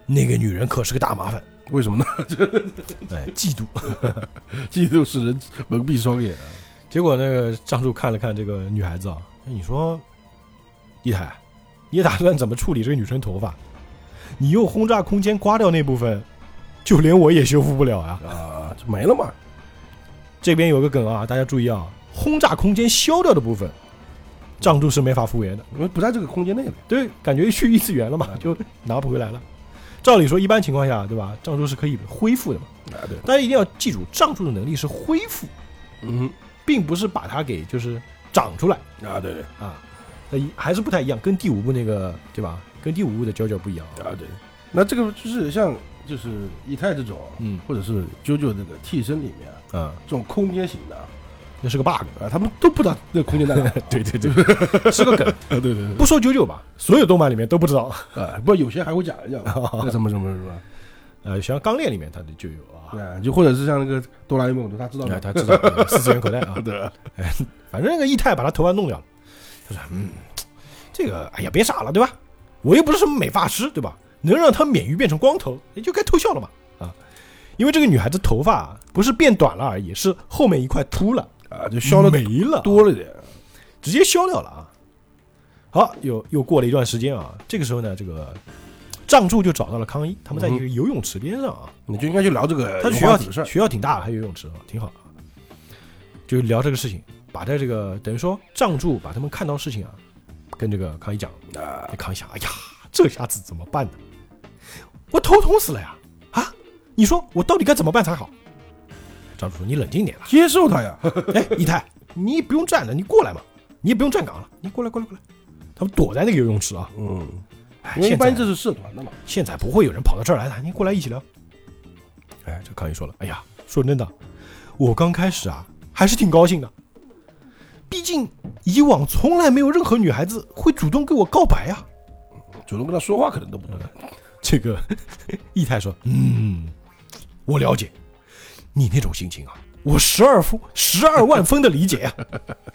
那个女人可是个大麻烦。为什么呢？哎，嫉妒，嫉妒使人蒙蔽双眼。结果那个张柱看了看这个女孩子啊，你说，一台，你打算怎么处理这个女生头发？你用轰炸空间刮掉那部分，就连我也修复不了啊！啊，就没了嘛。这边有个梗啊，大家注意啊，轰炸空间消掉的部分。藏柱是没法复原的，因为不在这个空间内了。对，感觉去异次元了嘛，就拿不回来了。照理说，一般情况下，对吧？藏柱是可以恢复的嘛。啊，对。大家一定要记住，藏柱的能力是恢复，嗯，并不是把它给就是长出来啊，对对啊，那一还是不太一样，跟第五部那个对吧？跟第五部的娇娇不一样啊。啊对。那这个就是像就是以太这种，嗯或者是啾啾这个替身里面啊啊，这种空间型的那是个 bug，啊，他们都不知道那个空间在哪。对对对，是个梗。啊，对对对，不说九九吧，所有动漫里面都不知道。啊，不，有些还会讲一讲，那什么什么什么，呃，像钢炼里面他的就有啊，对啊，就或者是像那个哆啦 A 梦，他知道他知道呃四次元口袋啊，对哎，反正那个异太把他头发弄掉了，他说嗯，这个哎呀别傻了对吧？我又不是什么美发师对吧？能让他免于变成光头，也就该偷笑了嘛啊！因为这个女孩子头发啊不是变短了而已，是后面一块秃了，啊，就消了没了，多了点，直接消掉了啊。好，又又过了一段时间啊，这个时候呢，这个藏柱就找到了康一，他们在一个游泳池边上啊，你就应该去聊这个他学校油花子的事儿，学校挺大，还有游泳池啊，挺好啊。就聊这个事情，把这这个等于说藏柱把他们看到事情啊，跟这个康一讲。啊这康一想，哎呀，这下子怎么办呢？我头痛死了呀！啊，你说我到底该怎么办才好？藏柱说：“你冷静点了。接受他呀，哎，一太，你不用站了，你过来嘛，你也不用站岗了，你过来，过来，过来。他们躲在那个游泳池啊。嗯，哎，因为一现在般这是社团的嘛，现在不会有人跑到这儿来的，你过来一起聊。哎，这康一说了，哎呀，说真的，我刚开始啊还是挺高兴的，毕竟以往从来没有任何女孩子会主动跟我告白啊。主动跟他说话可能都不能，这个 义太说，嗯，我了解你那种心情啊，我十二分十二万分的理解呀、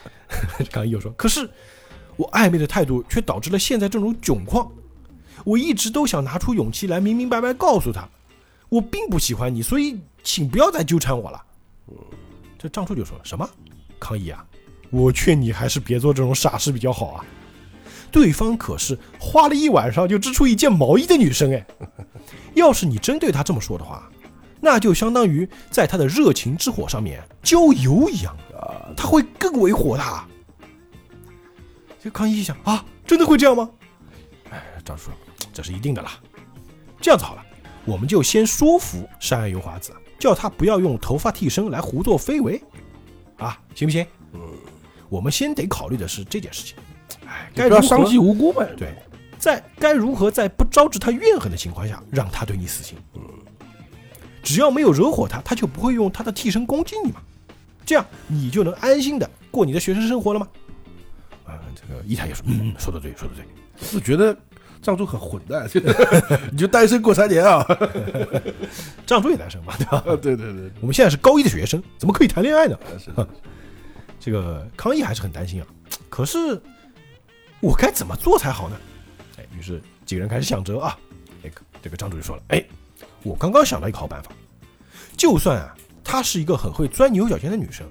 康一又说，可是我暧昧的态度却导致了现在这种窘况。我一直都想拿出勇气来明明白白告诉他，我并不喜欢你，所以请不要再纠缠我了。这张处就说了什么？康一啊，我劝你还是别做这种傻事比较好啊。对方可是花了一晚上就织出一件毛衣的女生哎，要是你真对她这么说的话，那就相当于在他的热情之火上面浇油一样啊，他会更为火大。这康一一想啊，真的会这样吗？哎，张叔这是一定的啦。这样子好了，我们就先说服山岸由华子，叫他不要用头发替身来胡作非为，啊，行不行？嗯，我们先得考虑的是这件事情。哎，该如何不要伤及无辜呗，对，在该如何在不招致他怨恨的情况下，让他对你死心？嗯，只要没有惹火他，他就不会用他的替身攻击你嘛。这样你就能安心的过你的学生生活了吗？啊，这个伊太也说，嗯，说的对，说的对。我觉得藏族很混蛋，你就单身过三年啊，藏族也单身嘛，对吧？对对对，我们现在是高一的学生，怎么可以谈恋爱呢？是这个康毅还是很担心啊。可是我该怎么做才好呢？哎，于是几个人开始想辙啊。哎，这个张主任说了，哎，我刚刚想到一个好办法，就算啊，她是一个很会钻牛角尖的女生，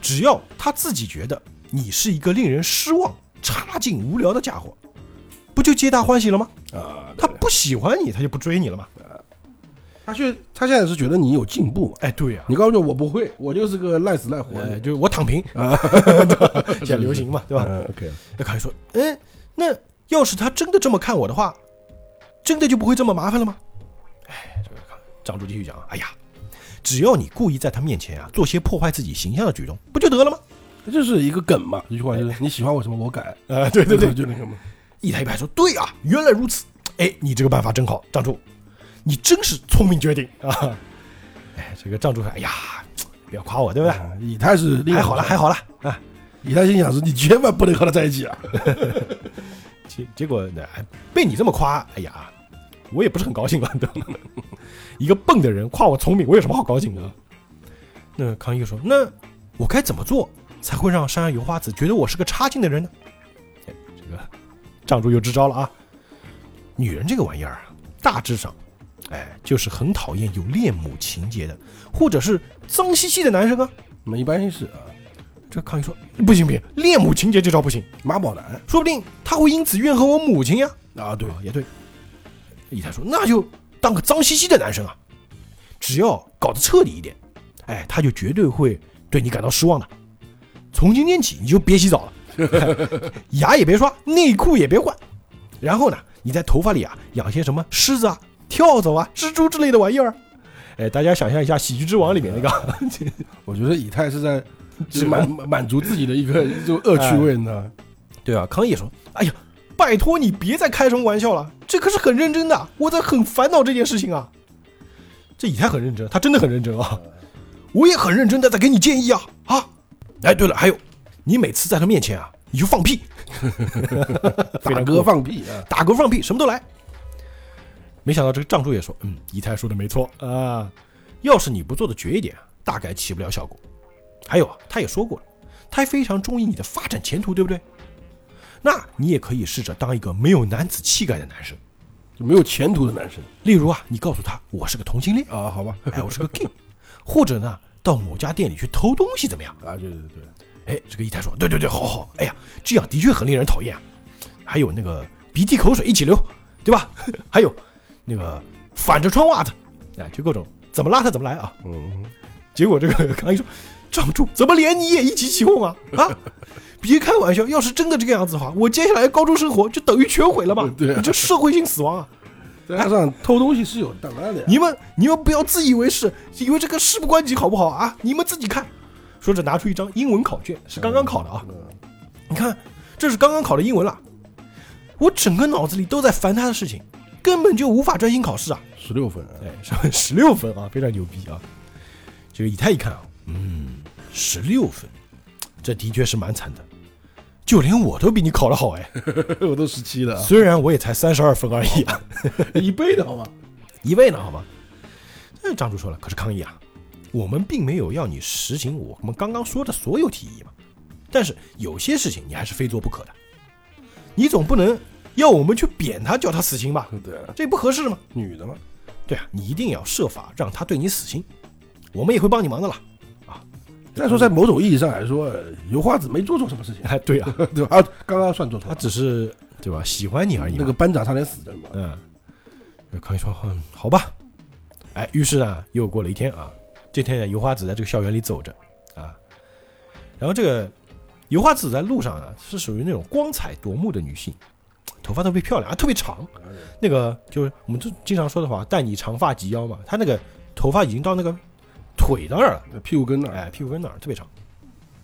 只要她自己觉得你是一个令人失望、差劲、无聊的家伙，不就皆大欢喜了吗？啊，她不喜欢你，她就不追你了嘛。他去他现在是觉得你有进步嘛，哎，对呀、你告诉我我不会，我就是个赖死赖活呃，的，就是我躺平啊，现在流行嘛，对吧？嗯？OK，那康一说：“哎，那要是他真的这么看我的话，真的就不会这么麻烦了吗？”张主继续讲啊，哎呀，只要你故意在他面前啊做些破坏自己形象的举动，不就得了吗？这就是一个梗嘛，一句话就是你喜欢我什么我改，啊，对对对，就那个嘛，一台一派说：“对啊，原来如此。哎，你这个办法真好，张柱，你真是聪明绝顶啊！” 哎，这个张柱说：“哎呀，不要夸我，对不对？啊以太是还好了，还好了啊。”以太心想是你千万不能和他在一起啊，结结果呢，还被你这么夸，哎呀，我也不是很高兴了，对吧？一个笨的人夸我聪明，我有什么好高兴的？那康一说：“那我该怎么做才会让山上油花子觉得我是个差劲的人呢？”哎，这个藏主又支招了啊！女人这个玩意儿啊，大致上，哎，就是很讨厌有恋母情节的，或者是脏兮兮的男生啊。那么一般是啊，这康一说：“不行不行，恋母情节这招不行，妈宝男说不定他会因此怨恨我母亲呀。”啊，对对，，也对。一太说：“那就当个脏兮兮的男生啊，只要搞得彻底一点，哎，他就绝对会对你感到失望的。从今天起，你就别洗澡了，牙也别刷，内裤也别换。然后呢，你在头发里啊养些什么狮子啊、跳蚤啊、蜘蛛之类的玩意儿。哎，大家想象一下《喜剧之王》里面那个，我觉得以太是在只满满足自己的一个这种恶趣味呢。对啊，康也说：“哎呀，拜托你别再开什么玩笑了，这可是很认真的，我在很烦恼这件事情啊。”这以太很认真，他真的很认真啊。我也很认真的在给你建议啊啊！哎，对了，还有，你每次在他面前啊，你就放屁，非打嗝常过分放屁啊！打嗝放屁，什么都来。没想到这个藏柱也说：“嗯，以太说的没错啊，要是你不做的绝一点，大概起不了效果。还有啊，他也说过了，他非常中意你的发展前途，对不对？那你也可以试着当一个没有男子气概的男生，就没有前途的男生例如啊，你告诉他我是个同性恋，啊，好吧？哎，我是个 gay，或者呢，到某家店里去偷东西怎么样？啊，对对对，哎，这个一太说，对对对，好好，哎呀，这样的确很令人讨厌啊。还有那个鼻涕口水一起流，对吧？还有那个反着穿袜子，哎，就各种怎么邋遢怎么来啊。嗯，结果这个刚一说，张柱怎么连你也一起起哄啊？啊，别开玩笑，要是真的这个样子的话，我接下来高中生活就等于全毁了嘛，对啊这社会性死亡啊！再加上偷东西是有档案的呀。你们你们不要自以为是，以为这个事不关己好不好啊？你们自己看。说着拿出一张英文考卷，是刚刚考的啊。嗯你看，这是刚刚考的英文了。我整个脑子里都在烦他的事情，根本就无法专心考试啊！十六分啊，哎，上十六分啊，非常牛逼啊！这个以太一看啊，嗯，十六分，这的确是蛮惨的，就连我都比你考得好哎。我都十七了啊，虽然我也才三十二分而已啊，一倍的好吗？一倍呢，好吗？那张柱说了，可是康一啊，我们并没有要你实行我们刚刚说的所有提议嘛，但是有些事情你还是非做不可的，你总不能要我们去贬他，叫他死心吧？对啊，这不合适吗？女的嘛，对啊，你一定要设法让他对你死心，我们也会帮你忙的啦。再说在某种意义上来说，呃油花子没做错什么事情，哎，对啊，对吧？啊，刚刚算做错他，只是对吧，喜欢你而已。那个班长差点死的嘛。嗯，康一说，嗯，好吧。哎，于是呢，又过了一天啊。这天呢，油花子在这个校园里走着啊，然后这个油花子在路上啊，是属于那种光彩夺目的女性，头发特别漂亮啊，特别长。那个就是我们就经常说的话，待你长发及腰嘛。她那个头发已经到那个腿那儿了，屁股跟那儿，哎，屁股跟那儿特别长。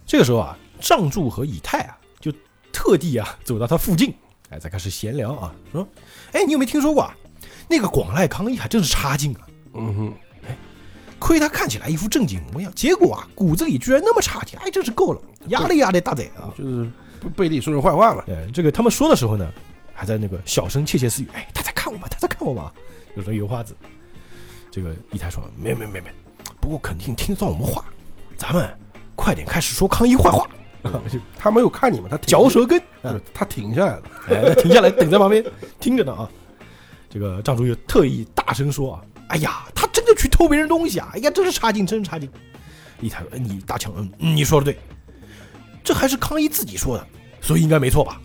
这个时候啊，藏柱和以太啊，就特地啊走到他附近，哎，再开始闲聊啊，说，哎，你有没有听说过啊？那个广濑康一还真是差劲啊！嗯哼，哎亏他看起来一副正经模样，结果啊，骨子里居然那么差劲，哎，真是够了，压力压力大贼啊！就是背地说人坏话嘛。哎，这个他们说的时候呢，还在那个小声窃窃私语，哎，他在看我吗，他在看我们啊。有时候油花子，这个一太说，没没没没，不过肯定听得到我们话，咱们快点开始说康一坏话，他没有看你们，他嚼，舌根，对他停下来了。哎，他停下来 等在旁边听着呢啊。这个张竹又特意大声说啊：“哎呀，他真的去偷别人东西啊！哎呀，真是差劲，真是差劲。”一台，呃你大强，嗯，嗯你说的对，这还是康一自己说的，所以应该没错吧？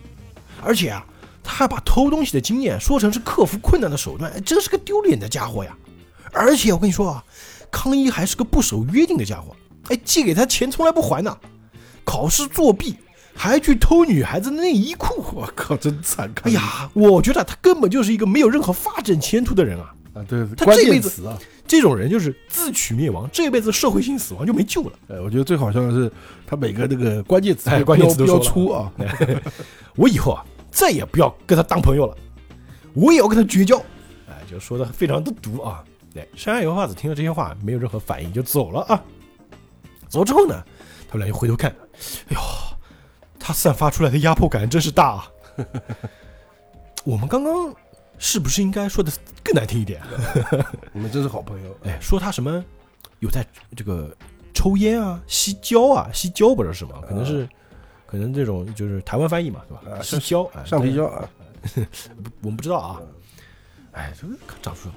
而且啊，他还把偷东西的经验说成是克服困难的手段，哎真是个丢脸的家伙呀！而且我跟你说啊，康一还是个不守约定的家伙，哎，借给他钱从来不还呢，考试作弊。还去偷女孩子的内衣裤，我靠，真惨！哎呀，我觉得他根本就是一个没有任何发展前途的人啊！啊，对，他这辈子啊。这种人就是自取灭亡，这辈子社会性死亡就没救了。哎，我觉得最好笑的是他每个那个关键词哎关键词都标出啊。我以后啊，再也不要跟他当朋友了，我也要跟他绝交。哎，就说的非常的毒啊。哎，山下油花子听了这些话，没有任何反应就走了啊。走之后呢，他们俩又回头看，哎呦，他散发出来的压迫感真是大啊。我们刚刚是不是应该说的更难听一点啊？你们真是好朋友。哎，说他什么有在这个抽烟啊、吸胶啊、吸胶不知道是什么，可能是、可能这种就是台湾翻译嘛，对吧？啊吸胶，哎，橡皮胶 啊，我们不知道啊。哎，这个张叔，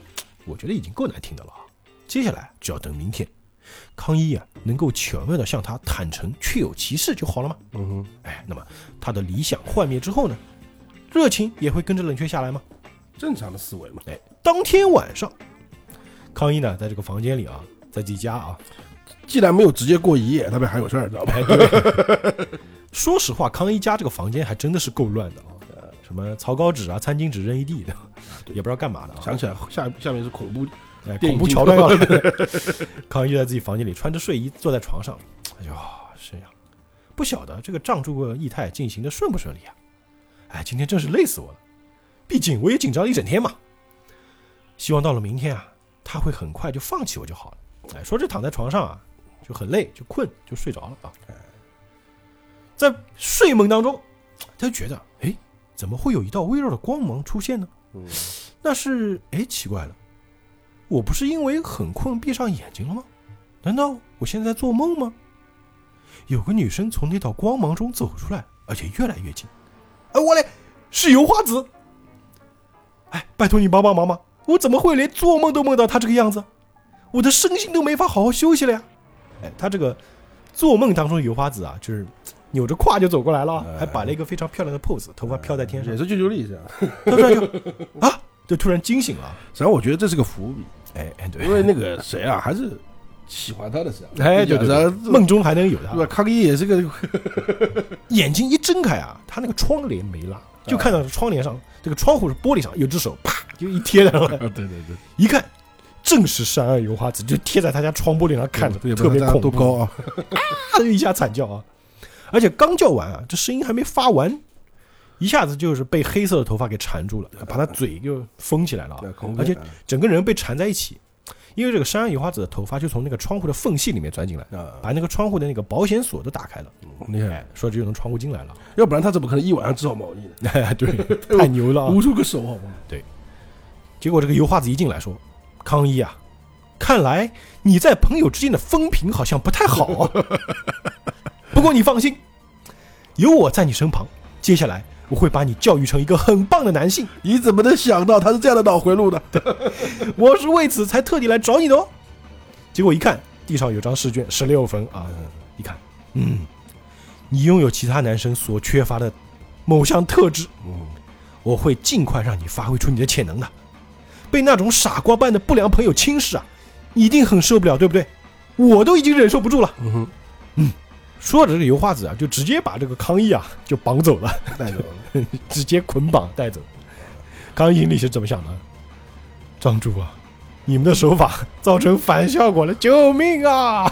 我觉得已经够难听的了啊。接下来只要等明天，康一啊能够巧妙的向他坦诚确有其事就好了嘛。嗯哼，哎，那么他的理想幻灭之后呢，热情也会跟着冷却下来吗？正常的思维嘛。哎，当天晚上，康一呢在这个房间里啊，在自己家啊，既然没有直接过一夜，那边还有事儿，知道吧？说实话，康一家这个房间还真的是够乱的啊，什么草稿纸啊、餐巾纸扔一地 的，也不知道干嘛的啊。想起来下下面是恐怖，哎，恐怖桥段要来了。康一就在自己房间里穿着睡衣坐在床上，哎呦，是呀，不晓得这个藏柱和义太进行的顺不顺利啊？哎，今天真是累死我了，毕竟我也紧张了一整天嘛。希望到了明天啊，他会很快就放弃我就好了。哎，说这躺在床上啊，就很累，就困，就睡着了啊。在睡梦当中，他就觉得，哎，怎么会有一道微弱的光芒出现呢？嗯那是，哎，奇怪了，我不是因为很困闭上眼睛了吗？难道我现在在做梦吗？有个女生从那道光芒中走出来，而且越来越近。哎，我嘞，是油花子。哎，拜托你帮帮忙吧，我怎么会连做梦都梦到她这个样子？我的身心都没法好好休息了呀！哎，他这个做梦当中的油花子啊，就是扭着胯就走过来了，还摆了一个非常漂亮的 pose，头发飘在天上也，是救救力这样。他突然就啊，就突然惊醒了。实际上我觉得这是个伏笔，哎哎，对，因为那个谁啊，还是喜欢他的，实际上。哎对对对，梦梦中还能有他对，吧？康一也是个，眼睛一睁开啊，他那个窗帘没拉，就看到窗帘上这个窗户是玻璃上有只手，啪就一贴在上面，对对对，一看正是山岸油花子，就贴在他家窗玻璃上看着，特别恐怖，多高啊！啊就一下惨叫啊！而且刚叫完啊，这声音还没发完，一下子就是被黑色的头发给缠住了，把他嘴就封起来了而且整个人被缠在一起。因为这个山上油花子的头发就从那个窗户的缝隙里面钻进来，啊，把那个窗户的那个保险锁都打开了，厉害，哎，说这就从窗户进来了。要不然他怎么可能一晚上织好毛衣呢？哎，对，太牛了啊！无数个手，好吗？对结果这个油花子一进来说：“康一啊，看来你在朋友之间的风评好像不太好 过你放心，有我在你身旁，接下来我会把你教育成一个很棒的男性。你怎么能想到他是这样的脑回路呢？我是为此才特地来找你的哦。”结果一看，地上有张试卷，十六分啊！一看，嗯，你拥有其他男生所缺乏的某项特质，嗯，我会尽快让你发挥出你的潜能的。被那种傻瓜般的不良朋友轻视啊，你一定很受不了，对不对？我都已经忍受不住了。嗯哼，说着这个油画子啊，就直接把这个康义啊就绑走了，带走了。直接捆绑带走。康义心里是怎么想的？张主啊，你们的手法造成反效果了，救命啊！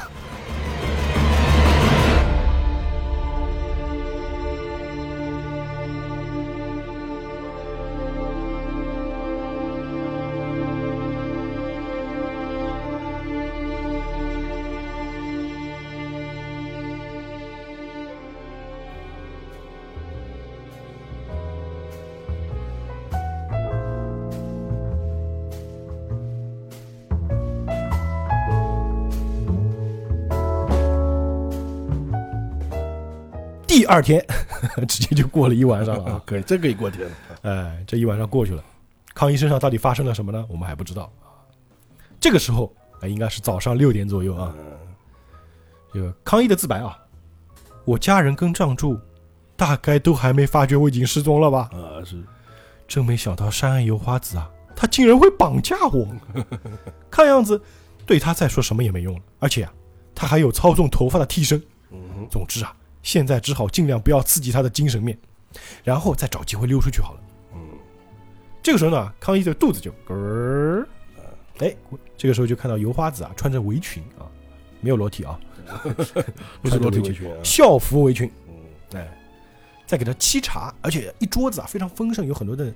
第二天，直接就过了一晚上了啊！可以，这可以过天了。哎，这一晚上过去了，康一身上到底发生了什么呢？我们还不知道。这个时候，哎，应该是早上六点左右啊。这个康一的自白啊，我家人跟藏柱大概都还没发觉我已经失踪了吧？啊，是，真没想到山岸油花子啊，他竟然会绑架我。看样子对他再说什么也没用了，而且啊，他还有操纵头发的替身。总之啊，现在只好尽量不要刺激他的精神面，然后再找机会溜出去好了。嗯，这个时候呢，康一的肚子就咯儿，哎，这个时候就看到油花子啊，穿着围裙啊，没有裸体啊，不是裸体围裙啊。校服围裙，嗯，哎，在给他沏茶，而且一桌子啊非常丰盛，有很多的，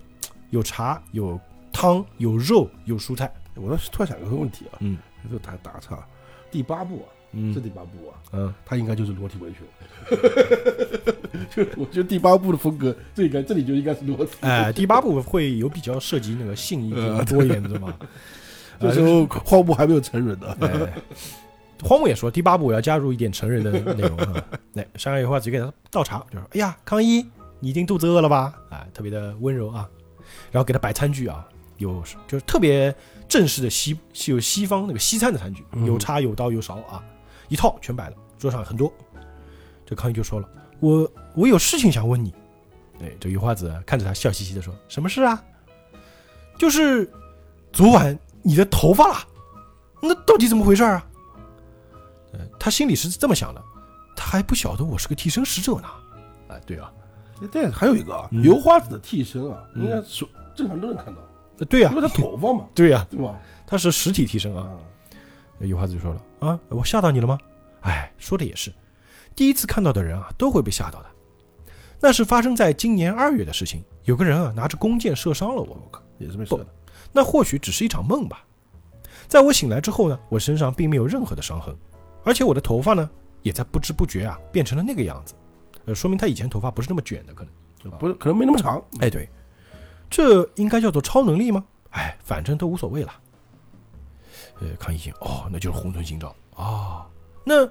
有茶，有汤，有肉，有蔬菜。我倒是突然想个问题啊，嗯，这个打打岔，第八步啊，嗯是第八部啊，嗯，他应该就是裸体文学。就我觉得第八部的风格，这应该这里就应该是裸体。哎，第八部会有比较涉及那个性意呃多一点的嘛。这时候荒木还没有成人呢。哎，荒木也说第八部我要加入一点成人的内容啊。那山海油花直接给他倒茶，就说：“哎呀，康一，你一定肚子饿了吧？”啊，特别的温柔啊，然后给他摆餐具啊，有就是特别正式的西是有西方那个西餐的餐具，嗯有叉有刀有勺啊，一套全摆了，桌上很多。这康一就说了：“我我有事情想问你。”哎，这油花子看着他笑嘻嘻的说：“什么事啊？就是昨晚你的头发啦，那到底怎么回事啊？”呃，他心里是这么想的，他还不晓得我是个替身使者呢。哎，对啊，对，还有一个啊，嗯油花子的替身啊，嗯应该是正常都能看到，呃对呀、因为他头发嘛，对呀、对吧？他是实体替身啊。啊，油花子就说了：“啊，我吓到你了吗？哎，说的也是，第一次看到的人啊，都会被吓到的。那是发生在今年二月的事情，有个人啊拿着弓箭射伤了我。我靠，也是没事的。那或许只是一场梦吧。在我醒来之后呢，我身上并没有任何的伤痕，而且我的头发呢，也在不知不觉啊变成了那个样子。呃，说明他以前头发不是那么卷的，可能不是，可能没那么长。哎，对，这应该叫做超能力吗？哎，反正都无所谓了。呃，康一心，哦，那就是红臀心照啊。那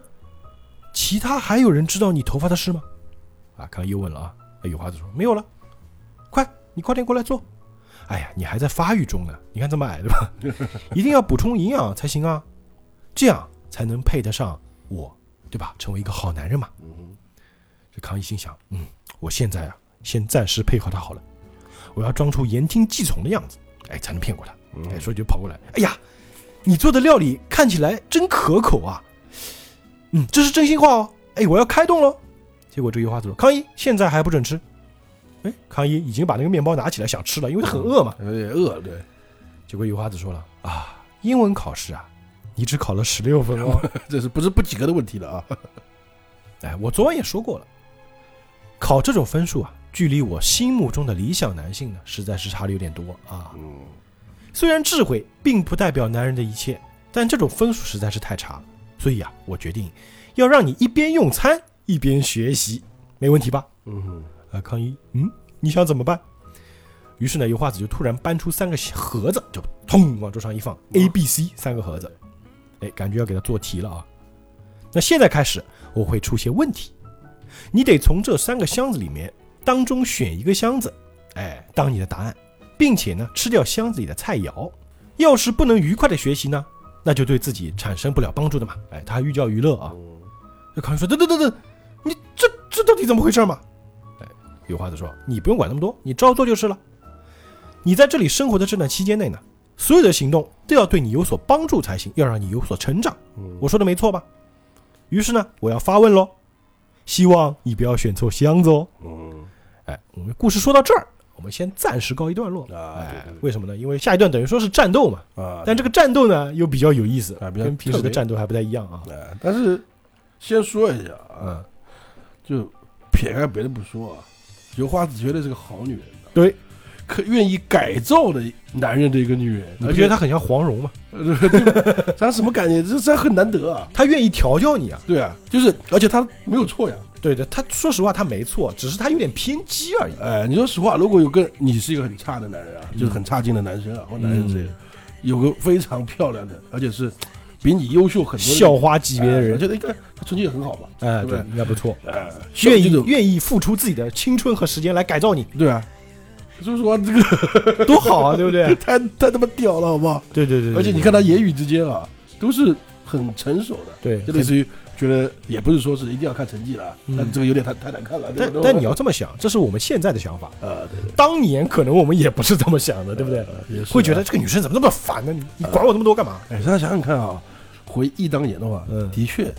其他还有人知道你头发的事吗？啊，康一又问了啊。哎，有花子说没有了。快，你快点过来坐。哎呀，你还在发育中呢，你看这么矮对吧？一定要补充营养才行啊，这样才能配得上我，对吧？成为一个好男人嘛。嗯这康一心想，嗯，我现在啊，先暂时配合他好了，我要装出言听计从的样子，哎，才能骗过他。哎，所以就跑过来，哎呀，你做的料理看起来真可口啊，嗯，这是真心话哦，哎，我要开动喽。结果这油花子说，康一现在还不准吃。哎，康一已经把那个面包拿起来想吃了，因为他很饿嘛。有点饿，对，结果油花子说了啊，英文考试啊，你只考了十六分哦。这是不是不及格的问题了啊？哎，我昨晚也说过了，考这种分数啊，距离我心目中的理想男性呢，实在是差的有点多啊。嗯，虽然智慧并不代表男人的一切，但这种分数实在是太差了，所以啊，我决定要让你一边用餐一边学习，没问题吧？嗯哼，啊，康一，嗯，你想怎么办？于是呢，油画子就突然搬出三个盒子，就砰往桌上一放，A、B、C 三个盒子，哎，感觉要给他做题了啊。那现在开始，我会出些问题，你得从这三个箱子里面当中选一个箱子，哎，当你的答案，并且呢，吃掉箱子里的菜肴。要是不能愉快的学习呢，那就对自己产生不了帮助的嘛。哎，他还寓教于乐啊。那康一说：“等等等等，你这这到底怎么回事嘛？”哎，有话子说：“你不用管那么多，你照做就是了。你在这里生活的这段期间内呢，所有的行动都要对你有所帮助才行，要让你有所成长。嗯我说的没错吧？于是呢，我要发问喽，希望你不要选错箱子哦。嗯哎，我们故事说到这儿，我们先暂时告一段落。啊，哎对对，为什么呢？因为下一段等于说是战斗嘛，啊，但这个战斗呢又比较有意思，啊比较跟平时的战斗还不太一样啊。哎，但是先说一下啊，嗯，就撇开别的不说啊，油花子绝对是个好女人，对，可愿意改造的男人的一个女人，而且你不觉得她很像黄蓉吗？呃 对吧咱什么感觉？这这很难得啊！她愿意调教你啊。对啊，就是，而且她没有错呀。对的，他说实话他没错，只是他有点偏激而已。哎，你说实话，如果有个你是一个很差的男人啊，就是很差劲的男生啊，或男人之类的，有个非常漂亮的，而且是比你优秀很多 校花级别的哎我人，觉得应该他成绩也很好吧？哎，对应该不错，哎，愿意愿意付出自己的青春和时间来改造你，对啊。说实话这个 多好啊，对不对？太太他妈屌了，好不好？对对对，对而且你看他言语之间啊，都是很成熟的，对，就类似于觉得也不是说是一定要看成绩了，嗯但这个有点太太难看了。但但你要这么想，这是我们现在的想法。呃，对对当年可能我们也不是这么想的，对不对？呃，也是啊会觉得这个女生怎么那么烦呢？你你管我这么多干嘛？哎，大家想想看啊，回忆当年的话，嗯的确，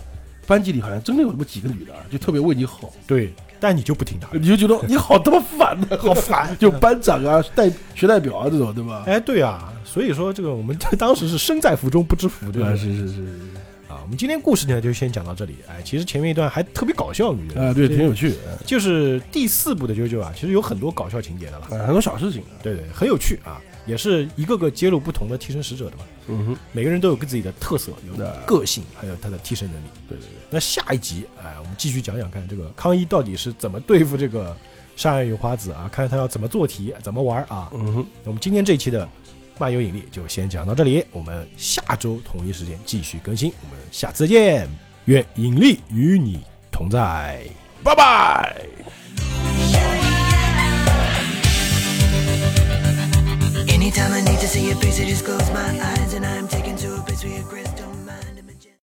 班级里好像真的有那么几个女的啊，就特别为你好，对，但你就不听她。你就觉得你好他妈烦的，好烦 就班长啊、代学代表啊这种，对吧？哎，对啊，所以说这个我们 当时是身在福中不知福，对吧？啊，是是是们今天故事呢就先讲到这里。哎，其实前面一段还特别搞笑，你觉得？啊，对，挺有趣，就是第四部的啾啾啊，其实有很多搞笑情节的了。啊，很多小事情啊，对对，很有趣啊，也是一个个揭露不同的替身使者的嘛。嗯哼，每个人都有自己的特色，有的个性，还有他的替身能力。对对对，那下一集，哎，我们继续讲讲看这个康一到底是怎么对付这个山岸与花子啊，看看他要怎么做题，怎么玩啊。嗯哼，那我们今天这一期的漫游引力就先讲到这里，我们下周同一时间继续更新，我们下次再见，愿引力与你同在。拜拜。Anytime I need to see your face, I just close my eyes and I'm taken to a place where your crystal